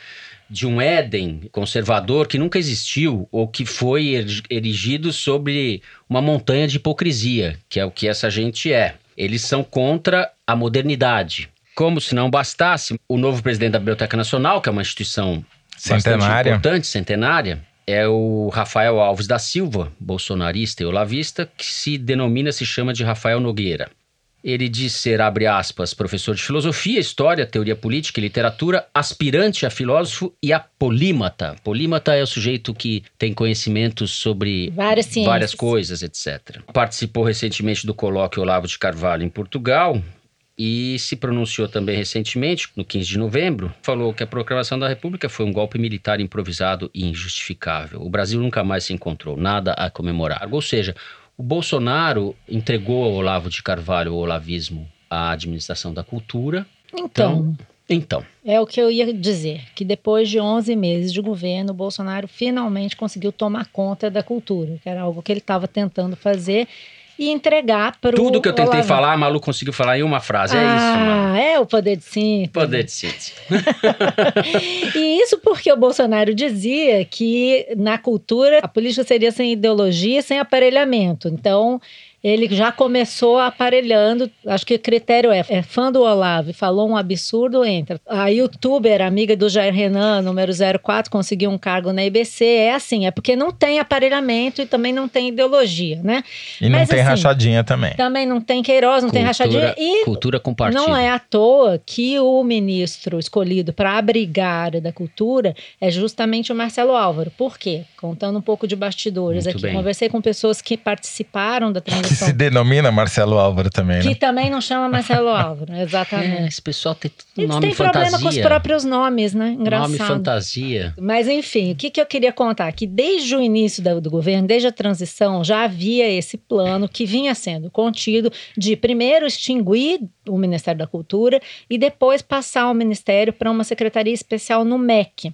de um Éden conservador que nunca existiu ou que foi eri- erigido sobre uma montanha de hipocrisia, que é o que essa gente é. Eles são contra a modernidade. Como se não bastasse, o novo presidente da Biblioteca Nacional, que é uma instituição bastante Centenária. importante, centenária, é o Rafael Alves da Silva, bolsonarista e olavista, que se denomina, se chama de Rafael Nogueira. Ele diz ser, abre aspas, professor de filosofia, história, teoria política e literatura, aspirante a filósofo e a polímata. Polímata é o sujeito que tem conhecimentos sobre Várias várias coisas, etc. Participou recentemente do colóquio Olavo de Carvalho em Portugal e se pronunciou também recentemente, no 15 de novembro, falou que a proclamação da República foi um golpe militar improvisado e injustificável. O Brasil nunca mais se encontrou, nada a comemorar. Ou seja, o Bolsonaro entregou ao Olavo de Carvalho o olavismo a administração da cultura. Então, Então, é o que eu ia dizer, que depois de 11 meses de governo, o Bolsonaro finalmente conseguiu tomar conta da cultura, que era algo que ele estava tentando fazer e entregar para o tudo que eu tentei Olavo. falar, a Malu conseguiu falar em uma frase. É isso, mano. Ah, é o poder de síntese. Poder de síntese. E isso porque o Bolsonaro dizia que na cultura a política seria sem ideologia, sem aparelhamento. Então ele já começou aparelhando. Acho que o critério é, é fã do Olavo falou um absurdo, entra. A youtuber, amiga do Jair Renan, número 04, conseguiu um cargo na IBC. É assim, é porque não tem aparelhamento e também não tem ideologia, né? E não Mas, tem assim, rachadinha também. Também não tem Queiroz, não tem rachadinha. E cultura com partido. não é à toa que o ministro escolhido para abrigar a área da cultura é justamente o Marcelo Álvaro. Por quê? Contando um pouco de bastidores Muito aqui. bem. Conversei com pessoas que participaram da Que se denomina Marcelo Álvaro também, Que né? também não chama Marcelo Álvaro, É, exatamente. esse pessoal tem tudo Eles nome têm problema fantasia. com os próprios nomes, né? Engraçado. Nome fantasia. Mas enfim, o que, que eu queria contar? Que desde o início da- do governo, desde a transição, já havia esse plano que vinha sendo contido de primeiro extinguir o Ministério da Cultura e depois passar o Ministério para uma secretaria especial no MEC.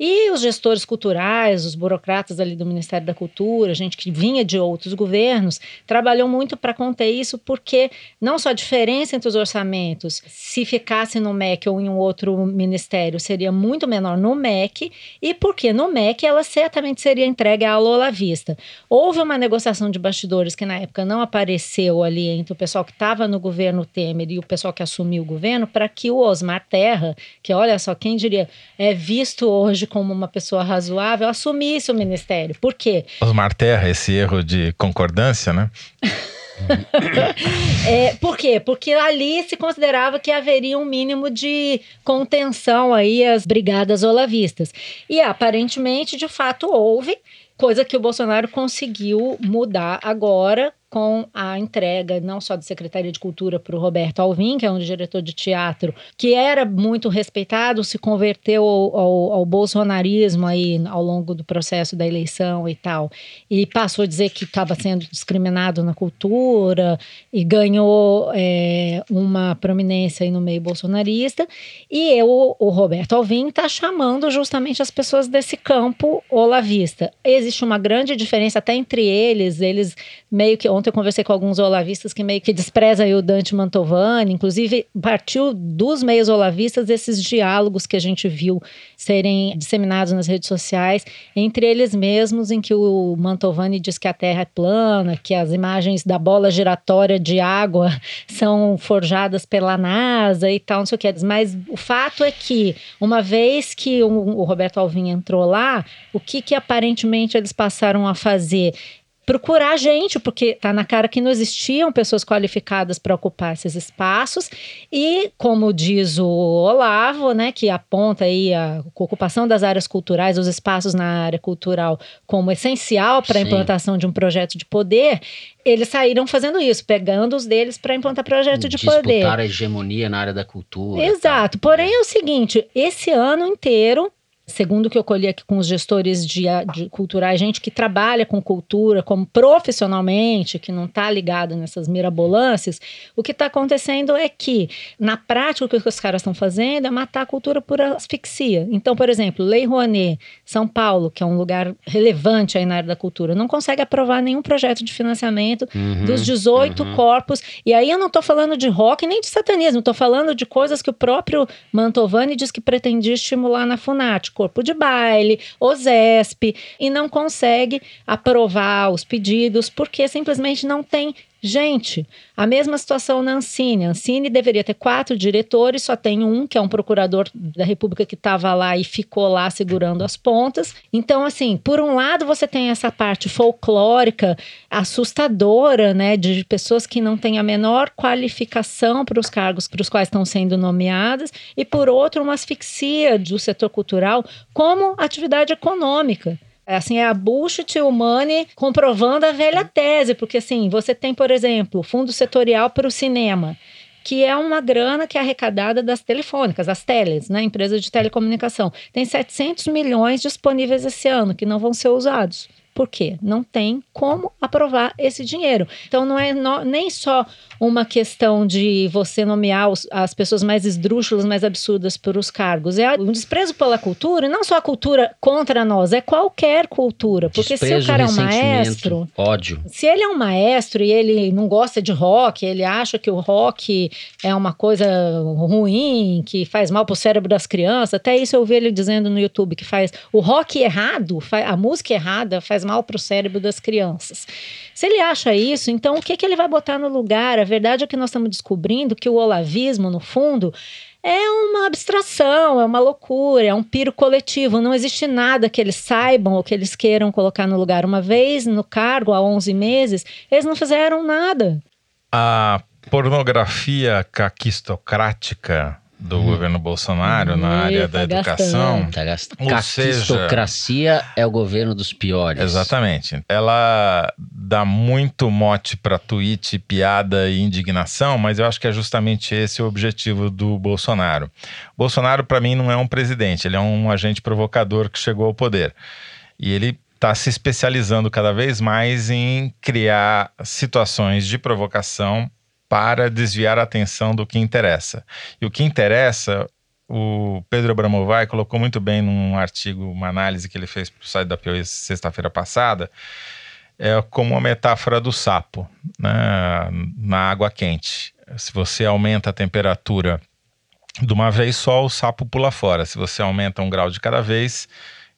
E os gestores culturais, os burocratas ali do Ministério da Cultura, gente que vinha de outros governos, trabalhou muito para conter isso, porque não só a diferença entre os orçamentos, se ficasse no MEC ou em um outro ministério, seria muito menor no MEC, e porque no MEC ela certamente seria entregue à Lola Vista. Houve uma negociação de bastidores que na época não apareceu ali entre o pessoal que estava no governo Temer e o pessoal que assumiu o governo, para que o Osmar Terra, que olha só, quem diria, é visto hoje como uma pessoa razoável, assumisse o ministério. Por quê? Osmar Terra, esse erro de concordância, né? É, por quê? Porque ali se considerava que haveria um mínimo de contenção aí às brigadas olavistas. E aparentemente, de fato, houve, coisa que o Bolsonaro conseguiu mudar agora com a entrega não só da Secretaria de Cultura para o Roberto Alvim, que é um diretor de teatro que era muito respeitado, se converteu ao, ao, ao bolsonarismo aí ao longo do processo da eleição e tal, e passou a dizer que estava sendo discriminado na cultura e ganhou é, uma prominência aí no meio bolsonarista. E eu, o Roberto Alvim está chamando justamente as pessoas desse campo olavista. Existe uma grande diferença até entre eles, eles meio que ontem eu conversei com alguns olavistas que meio que desprezam o Dante Mantovani, inclusive partiu dos meios olavistas esses diálogos que a gente viu serem disseminados nas redes sociais entre eles mesmos, em que o Mantovani diz que a Terra é plana, que as imagens da bola giratória de água são forjadas pela NASA e tal, não sei o que. Mas o fato é que, uma vez que o Roberto Alvim entrou lá, o que, que aparentemente eles passaram a fazer? Procurar gente, porque tá na cara que não existiam pessoas qualificadas para ocupar esses espaços e, como diz o Olavo, né, que aponta aí a ocupação das áreas culturais, os espaços na área cultural como essencial para a implantação de um projeto de poder, eles saíram fazendo isso, pegando os deles para implantar projeto de Disputar poder. a hegemonia na área da cultura. Exato. Porém, é o seguinte: esse ano inteiro. Segundo o que eu colhi aqui com os gestores de, de culturais, gente que trabalha com cultura como profissionalmente, que não está ligado nessas mirabolâncias, o que está acontecendo é que, na prática, o que os caras estão fazendo é matar a cultura por asfixia. Então, por exemplo, Lei Rouanet, São Paulo, que é um lugar relevante aí na área da cultura, não consegue aprovar nenhum projeto de financiamento Uhum, dos 18 uhum. corpos. E aí eu não estou falando de rock nem de satanismo, estou falando de coisas que o próprio Mantovani diz que pretendia estimular na Funat, corpo de baile, OZESP, e não consegue aprovar os pedidos porque simplesmente não tem Gente, a mesma situação na Ancine. A Ancine deveria ter quatro diretores, só tem um, que é um procurador da República que estava lá e ficou lá segurando as pontas. Então, assim, por um lado você tem essa parte folclórica assustadora, né, de pessoas que não têm a menor qualificação para os cargos para os quais estão sendo nomeadas, e por outro, uma asfixia do setor cultural como atividade econômica. É, Assim, é a bullshit money comprovando a velha tese, porque assim, você tem, por exemplo, o fundo setorial para o cinema, que é uma grana que é arrecadada das telefônicas, as teles, né, empresas de telecomunicação. Tem 700 milhões disponíveis esse ano que não vão ser usados. Por quê? Não tem como aprovar esse dinheiro. Então não é no, nem só uma questão de você nomear os, as pessoas mais esdrúxulas, mais absurdas para os cargos. É um desprezo pela cultura, e não só a cultura contra nós, é qualquer cultura. Porque Desprezo, se o cara é um maestro, Ódio. se ele é um maestro e ele não gosta de rock, ele acha que o rock é uma coisa ruim, que faz mal pro cérebro das crianças, até isso eu ouvi ele dizendo no YouTube, que faz o rock errado, a música errada faz mal pro cérebro das crianças. Se ele acha isso, então o que, que ele vai botar no lugar? A verdade é que nós estamos descobrindo que o olavismo, no fundo, é uma abstração, é uma loucura, é um piro coletivo. Não existe nada que eles saibam ou que eles queiram colocar no lugar. Uma vez no cargo, há 11 meses, eles não fizeram nada. A pornografia caquistocrática do governo Bolsonaro na área tá da educação. Tá gast- Ou Caquistocracia é o governo dos piores. Exatamente. Ela dá muito mote para tweet, piada e indignação, mas eu acho que é justamente esse o objetivo do Bolsonaro. Bolsonaro, para mim, não é um presidente, ele é um agente provocador que chegou ao poder. E ele está se especializando cada vez mais em criar situações de provocação para desviar a atenção do que interessa. E o que interessa o Pedro Abramovay colocou muito bem num artigo, uma análise que ele fez para o site da Piauí sexta-feira passada, é como uma metáfora do sapo né, na água quente. Se você aumenta a temperatura de uma vez só, o sapo pula fora. Se você aumenta um grau de cada vez,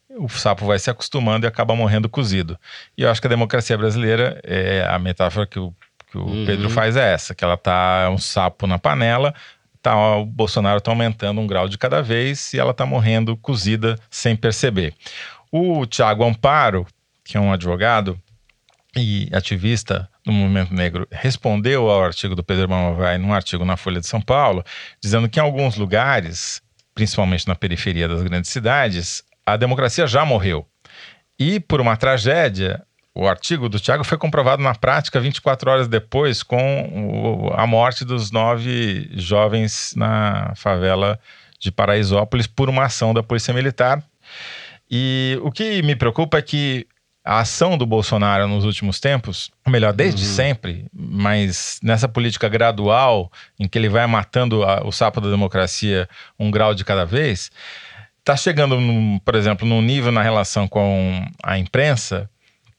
o sapo vai se acostumando e acaba morrendo cozido. E eu acho que a democracia brasileira, é a metáfora que o, que o Uhum. Pedro faz é essa, que ela tá um sapo na panela, tá, o Bolsonaro está aumentando um grau de cada vez e ela está morrendo cozida sem perceber. O Tiago Amparo, que é um advogado e ativista do movimento negro, respondeu ao artigo do Pedro Mamavai num artigo na Folha de São Paulo, dizendo que em alguns lugares, principalmente na periferia das grandes cidades, a democracia já morreu. E por uma tragédia, o artigo do Tiago foi comprovado na prática 24 horas depois com o- a morte dos nove jovens na favela de Paraisópolis por uma ação da Polícia Militar. E o que me preocupa é que a ação do Bolsonaro nos últimos tempos, ou melhor, desde sempre, mas nessa política gradual em que ele vai matando a- o sapo da democracia um grau de cada vez, está chegando, num, por exemplo, num nível na relação com a imprensa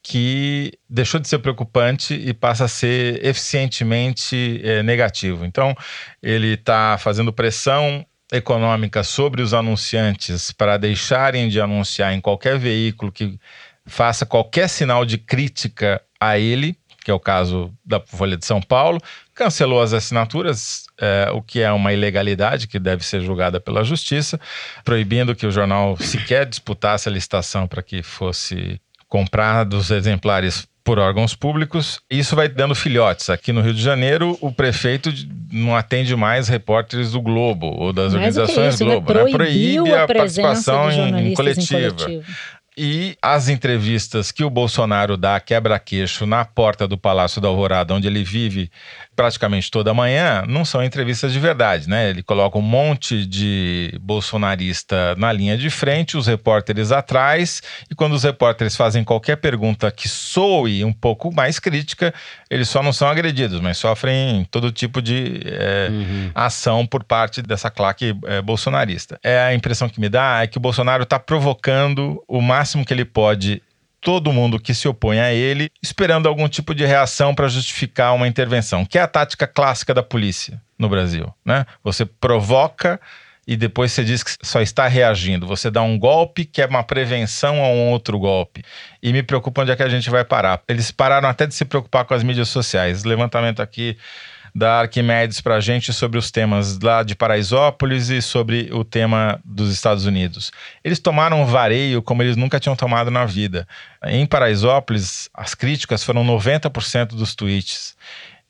que deixou de ser preocupante e passa a ser eficientemente eh, negativo. Então, ele está fazendo pressão econômica sobre os anunciantes para deixarem de anunciar em qualquer veículo que faça qualquer sinal de crítica a ele, que é o caso da Folha de São Paulo, cancelou as assinaturas, eh, o que é uma ilegalidade que deve ser julgada pela justiça, proibindo que o jornal sequer disputasse a licitação para que fosse comprados exemplares por órgãos públicos. Isso vai dando filhotes. Aqui no Rio de Janeiro, o prefeito não atende mais repórteres do Globo ou das Mais que organizações isso? Globo, né? Proíbe a a participação em, em jornalistas em coletiva. coletivo. E as entrevistas que o Bolsonaro dá quebra-queixo na porta do Palácio da Alvorada, onde ele vive praticamente toda manhã, não são entrevistas de verdade, né? Ele coloca um monte de bolsonarista na linha de frente, os repórteres atrás, e quando os repórteres fazem qualquer pergunta que soe um pouco mais crítica, eles só não são agredidos, mas sofrem todo tipo de eh, ação por parte dessa claque eh, bolsonarista. É a impressão que me dá é que o Bolsonaro está provocando o máximo que ele pode todo mundo que se opõe a ele, esperando algum tipo de reação para justificar uma intervenção, que é a tática clássica da polícia no Brasil, né? Você provoca e depois você diz que só está reagindo. Você dá um golpe que é uma prevenção a um outro golpe. E me preocupa onde é que a gente vai parar. Eles pararam até de se preocupar com as mídias sociais. Levantamento aqui da Arquimedes para a gente sobre os temas lá de Paraisópolis e sobre o tema dos Estados Unidos. Eles tomaram um vareio como eles nunca tinham tomado na vida. Em Paraisópolis, as críticas foram 90% dos tweets.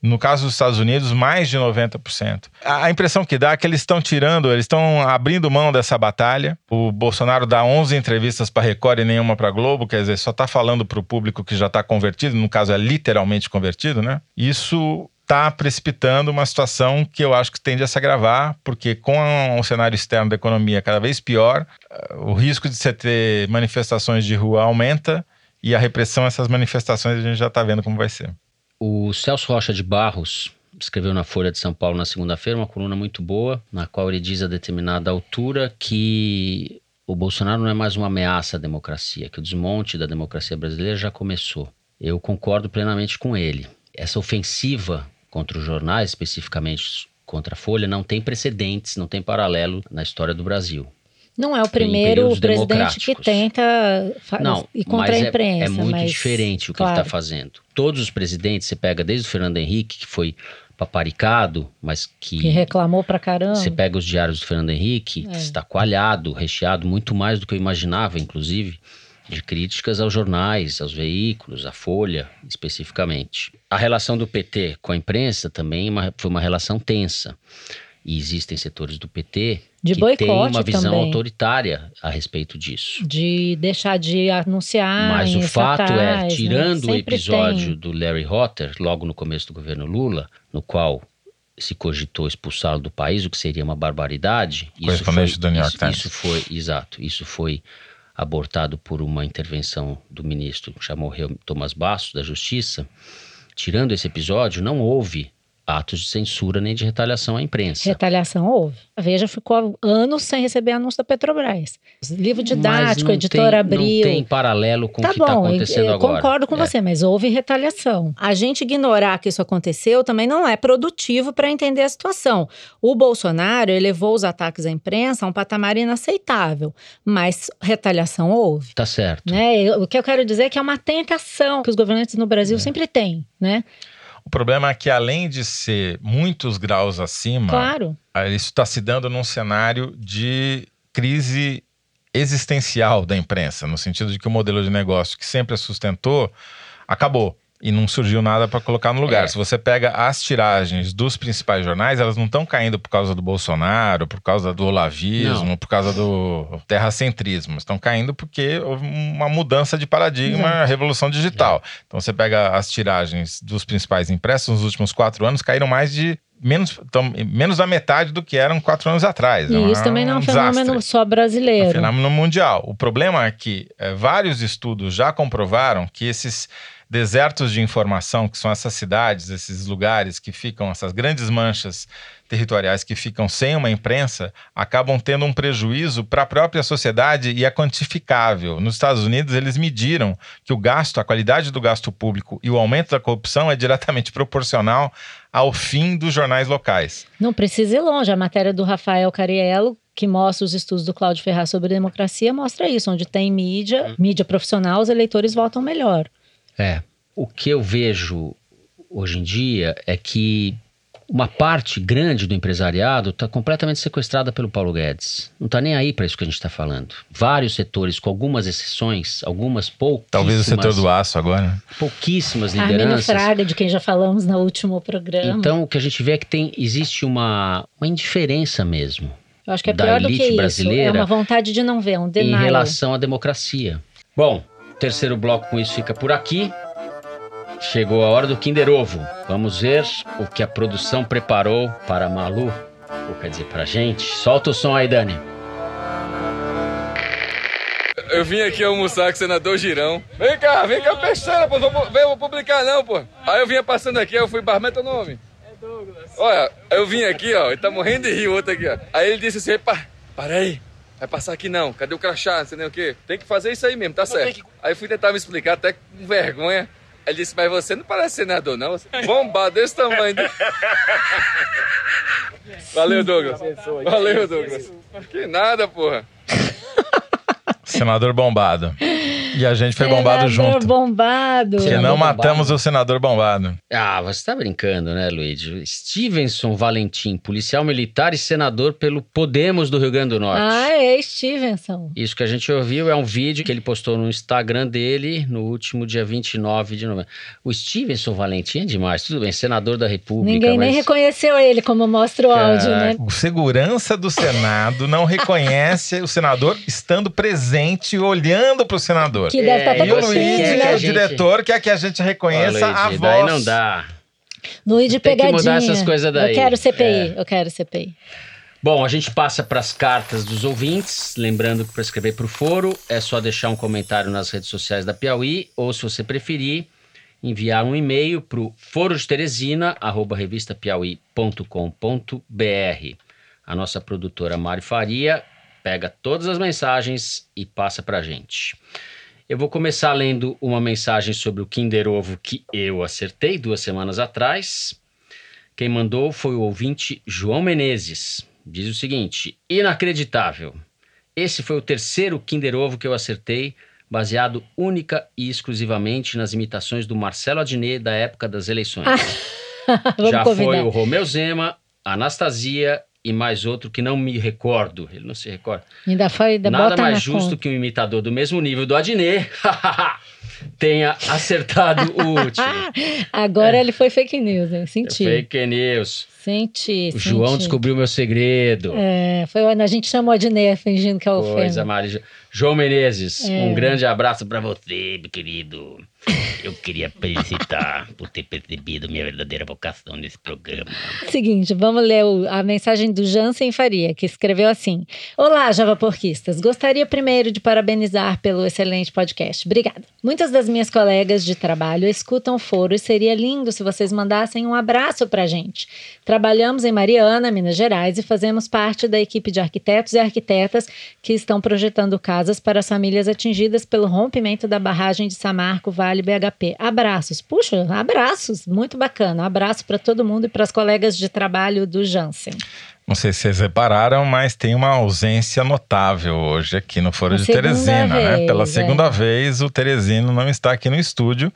No caso dos Estados Unidos, mais de 90%. A impressão que dá é que eles estão tirando, eles estão abrindo mão dessa batalha. O Bolsonaro dá 11 entrevistas para Record e nenhuma para Globo, quer dizer, só está falando para o público que já está convertido, no caso é literalmente convertido, né? Isso está precipitando uma situação que eu acho que tende a se agravar, porque com um cenário externo da economia cada vez pior, eh, o risco de você ter manifestações de rua aumenta e a repressão, essas manifestações, a gente já está vendo como vai ser. O Celso Rocha de Barros escreveu na Folha de São Paulo na segunda-feira uma coluna muito boa, na qual ele diz a determinada altura que o Bolsonaro não é mais uma ameaça à democracia, que o desmonte da democracia brasileira já começou. Eu concordo plenamente com ele. Essa ofensiva contra os jornais, especificamente contra a Folha, não tem precedentes, não tem paralelo na história do Brasil. Não é o primeiro presidente que tenta Não, ir contra mas a imprensa. é, é muito mas, diferente o que claro, ele está fazendo. Todos os presidentes, você pega desde o Fernando Henrique, que foi paparicado, mas que, Que reclamou pra caramba. você pega os diários do Fernando Henrique, É. está coalhado, recheado, muito mais do que eu imaginava, inclusive, de críticas aos jornais, aos veículos, à Folha, especificamente. A relação do PT com a imprensa também é uma- foi uma relação tensa. E existem setores do PT De que têm uma visão também. autoritária a respeito disso. De deixar de anunciar. Mas em o fato é, né? tirando o Sempre episódio tem. do Larry Hotter, logo no começo do governo Lula, no qual se cogitou expulsá-lo do país, o que seria uma barbaridade. Isso Correspondente foi, do New York isso, Times. Isso foi, exato, isso foi abortado por uma intervenção do ministro, já morreu Thomas Bastos, da Justiça. Tirando esse episódio, não houve atos de censura nem de retaliação à imprensa. Retaliação houve. A Veja ficou anos sem receber anúncio da Petrobras. Livro didático, editora tem, abriu. Não tem paralelo com Tá o que está acontecendo eu, eu agora. concordo com É. você, mas houve retaliação. A gente ignorar que isso aconteceu também não é produtivo para entender a situação. O Bolsonaro elevou os ataques à imprensa a um patamar inaceitável, mas retaliação houve. Tá certo. Né? O que eu quero dizer é que é uma tentação que os governantes no É. Brasil sempre têm, né? O problema é que, além de ser muitos graus acima, Claro. isso está se dando num cenário de crise existencial da imprensa, no sentido de que o modelo de negócio que sempre a sustentou acabou. E não surgiu nada para colocar no lugar. É. Se você pega as tiragens dos principais jornais, elas não estão caindo por causa do Bolsonaro, por causa do olavismo, Não. por causa do terracentrismo. Estão caindo porque houve uma mudança de paradigma, a revolução digital. Então você pega as tiragens dos principais impressos nos últimos quatro anos, caíram mais de. Menos, tão- menos da metade do que eram quatro anos atrás. E isso também não é um desastre. fenômeno só É um brasileiro. fenômeno mundial. O problema é que eh, vários estudos já comprovaram que esses desertos de informação, que são essas cidades, esses lugares que ficam, essas grandes manchas territoriais que ficam sem uma imprensa, acabam tendo um prejuízo para a própria sociedade e é quantificável. Nos Estados Unidos, eles mediram que o gasto, a qualidade do gasto público e o aumento da corrupção é diretamente proporcional ao fim dos jornais locais. Não precisa ir longe. A matéria do Rafael Cariello, que mostra os estudos do Cláudio Ferraz sobre democracia, mostra isso. Onde tem mídia, mídia profissional, os eleitores votam melhor. É. O que eu vejo hoje em dia é que uma parte grande do empresariado está completamente sequestrada pelo Paulo Guedes. Não está nem aí para isso que a gente está falando. Vários setores, com algumas exceções, algumas pouquíssimas, Talvez o setor do aço agora. pouquíssimas lideranças. Fraga, de quem já falamos no último programa. Então, o que a gente vê é que tem, existe uma, uma indiferença mesmo Eu acho que é da pior do que elite isso. É brasileira uma vontade de não ver, um em denial. relação à democracia. Bom, terceiro bloco com isso fica por aqui. Chegou a hora do Kinder Ovo. Vamos ver o que a produção preparou para Malu, ou quer dizer, pra gente. Solta o som aí, Dani. Eu vim aqui almoçar com o senador Girão. Vem cá, vem cá, peixeira, pô. Vou, vem, eu vou publicar não, pô. Aí eu vinha passando aqui, aí eu fui, Barman, teu nome? É Douglas. Olha, eu vim aqui, ó, ele tá morrendo de rir, o outro aqui, ó. Aí ele disse assim, pá, para aí. Vai passar aqui não, cadê o crachá, não sei nem o quê. Tem que fazer isso aí mesmo, tá certo. Aí eu fui tentar me explicar, até com vergonha. Ele disse, mas você não parece senador, não? Você é bombado desse tamanho. né? Valeu, Douglas. Valeu, Douglas. Que nada, porra. Senador bombado. E a gente foi bombado Senador junto. bombado. Porque não matamos o senador bombado. Ah, você tá brincando, né, Luigi? Stevenson Valentim, policial militar e senador pelo Podemos do Rio Grande do Norte. Ah, é Stevenson. Isso que a gente ouviu é um vídeo que ele postou no Instagram dele no último dia 29 de novembro. O Stevenson Valentim é demais, tudo bem, senador da República. Ninguém nem mas... reconheceu ele, como mostra o áudio, né? O segurança do Senado não reconhece o senador estando presente e olhando para o senador. Que deve estar até E o Luigi, que é né? o diretor, quer que a gente reconheça a voz. Daí não dá. Luigi Tem que pegadinha. mudar essas coisas daí. Eu quero CPI, É. eu quero CPI. Bom, a gente passa para as cartas dos ouvintes. Lembrando que para escrever para o foro é só deixar um comentário nas redes sociais da Piauí ou, se você preferir, enviar um e-mail para o foro de Teresina, arroba revistapiauí.com.br. A nossa produtora Mari Faria pega todas as mensagens e passa para a gente. Eu vou começar lendo uma mensagem sobre o Kinder Ovo que eu acertei duas semanas atrás. Quem mandou foi o ouvinte João Menezes. Diz o seguinte: inacreditável. Esse foi o terceiro Kinder Ovo que eu acertei, baseado única e exclusivamente nas imitações do Marcelo Adnet da época das eleições. Já foi o Romeu Zema, Anastasia e mais outro que não me recordo. Ele não se recorda. Ainda foi, ainda Nada mais justo conta. que um imitador do mesmo nível do Adnet tenha acertado o último. Agora ele foi fake news, hein? Senti. Fake news. Senti. O João senti. descobriu meu segredo. É, foi a gente chamou de Ney, fingindo que é o Coisa. Mari. João Menezes, É. um grande abraço pra você, meu querido. Eu queria felicitar por ter percebido minha verdadeira vocação nesse programa. Seguinte, vamos ler a mensagem do Jansen Faria, que escreveu assim: Olá, Javaporquistas. Gostaria primeiro de parabenizar pelo excelente podcast. Obrigada. Muitas das minhas colegas de trabalho escutam o foro e seria lindo se vocês mandassem um abraço pra gente. Trabalhamos em Mariana, Minas Gerais, e fazemos parte da equipe de arquitetos e arquitetas que estão projetando casas para as famílias atingidas pelo rompimento da barragem de Samarco, Vale BHP. Abraços. Puxa, abraços. Muito bacana. Abraço para todo mundo e para as colegas de trabalho do Jansen. Não sei se vocês repararam, mas tem uma ausência notável hoje aqui no Foro A de Teresina, né? vez, Pela é. segunda vez, o Teresino não está aqui no estúdio.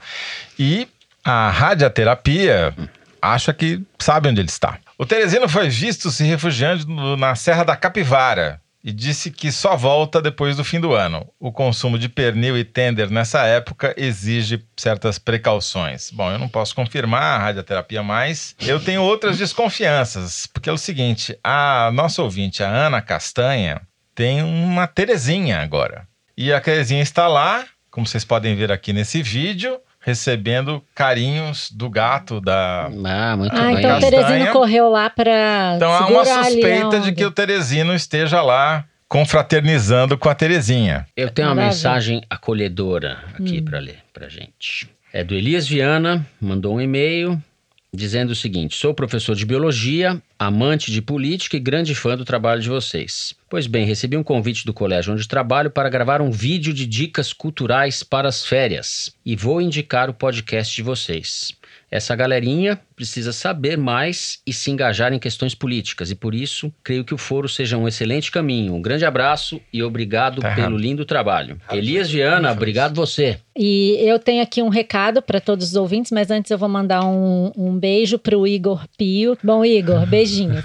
E a radioterapia acha que sabe onde ele está. O Teresino foi visto se refugiando na Serra da Capivara e disse que só volta depois do fim do ano. O consumo de pernil e tender nessa época exige certas precauções. Bom, eu não posso confirmar a radioterapia, mas eu tenho outras desconfianças, porque é o seguinte, a nossa ouvinte, a Ana Castanha, tem uma Terezinha agora. E a Terezinha está lá, como vocês podem ver aqui nesse vídeo, recebendo carinhos do gato da Ah, muito Ah, bem. então o. Teresino correu lá para. então há uma suspeita de que o Teresino esteja lá confraternizando com a Terezinha. Eu tenho uma Maravilha. mensagem acolhedora aqui Hum. pra ler pra gente. É do Elias Viana, mandou um e-mail dizendo o seguinte: Sou professor de biologia, amante de política e grande fã do trabalho de vocês. Pois bem, recebi um convite do colégio onde trabalho para gravar um vídeo de dicas culturais para as férias e vou indicar o podcast de vocês. Essa galerinha precisa saber mais e se engajar em questões políticas, e por isso creio que o foro seja um excelente caminho. Um grande abraço e obrigado Tá pelo errado. lindo trabalho. Elias Viana, obrigado você. E eu tenho aqui um recado para todos os ouvintes, mas antes eu vou mandar um, um beijo para o Igor Pio. Bom, Igor, beijinhos.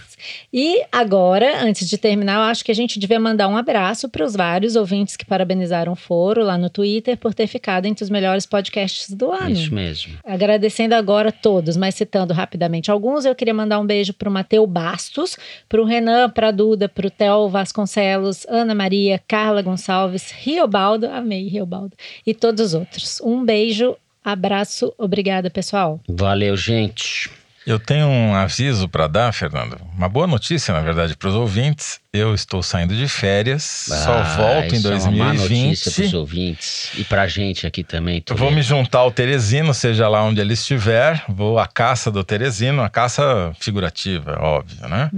E agora, antes de terminar, eu acho que a gente devia mandar um abraço para os vários ouvintes que parabenizaram o Foro lá no Twitter por ter ficado entre os melhores podcasts do ano. Isso mesmo. Agradecendo agora todos, mas citando rapidamente alguns, eu queria mandar um beijo para o Mateu Bastos, para o Renan, para a Duda, para o Theo Vasconcelos, Ana Maria, Carla Gonçalves, Riobaldo, amei Riobaldo, e todos os outros. Um beijo, abraço, obrigada, pessoal. Valeu, gente. Eu tenho um aviso para dar, Fernando. Uma boa notícia, na verdade, para os ouvintes. Eu estou saindo de férias, só Ah, volto em isso É uma má notícia para os 2020. ouvintes e para a gente aqui também. Eu vou me juntar ao Teresino, seja lá onde ele estiver. Vou à caça do Teresino, a caça figurativa, óbvio, né?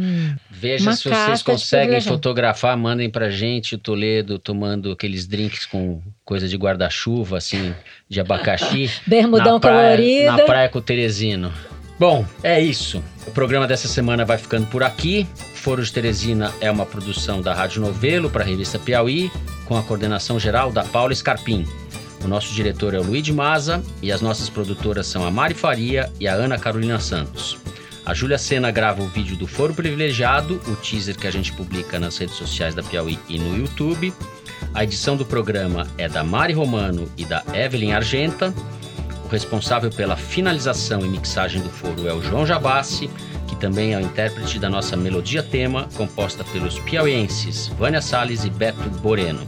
Veja Uma se vocês conseguem fotografar, mandem pra gente o Toledo tomando aqueles drinks com coisa de guarda-chuva, assim, de abacaxi. Bermudão na praia, colorido. Na praia com o Teresino. Bom, é isso. O programa dessa semana vai ficando por aqui. Foro de Teresina é uma produção da Rádio Novelo para a revista Piauí, com a coordenação geral da Paula Scarpim. O nosso diretor é o Luiz de Maza e as nossas produtoras são a Mari Faria e a Ana Carolina Santos. A Júlia Sena grava o vídeo do Foro Privilegiado, o teaser que a gente publica nas redes sociais da Piauí e no YouTube. A edição do programa é da Mari Romano e da Evelyn Argenta. O responsável pela finalização e mixagem do foro é o João Jabassi, que também é o intérprete da nossa melodia tema, composta pelos piauienses Vânia Salles e Beto Boreno.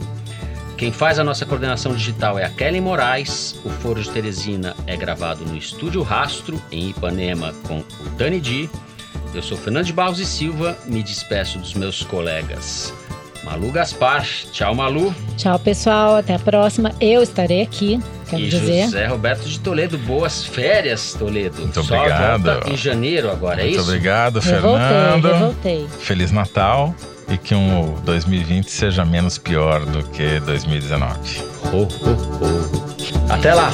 Quem faz a nossa coordenação digital é a Kelly Moraes. O Foro de Teresina é gravado no Estúdio Rastro, em Ipanema, com o Dani Di. Eu sou Fernando de Barros e Silva, me despeço dos meus colegas. Malu Gaspar, tchau Malu. Tchau, pessoal. Até a próxima. Eu estarei aqui, quero e dizer. José Roberto de Toledo, boas férias, Toledo. Muito Só obrigado. volta em janeiro agora, é Muito isso? obrigado, Revoltei, Fernando. revoltei. Feliz Natal e que um 2020 seja menos pior do que 2019. Ho, ho, ho. Até lá!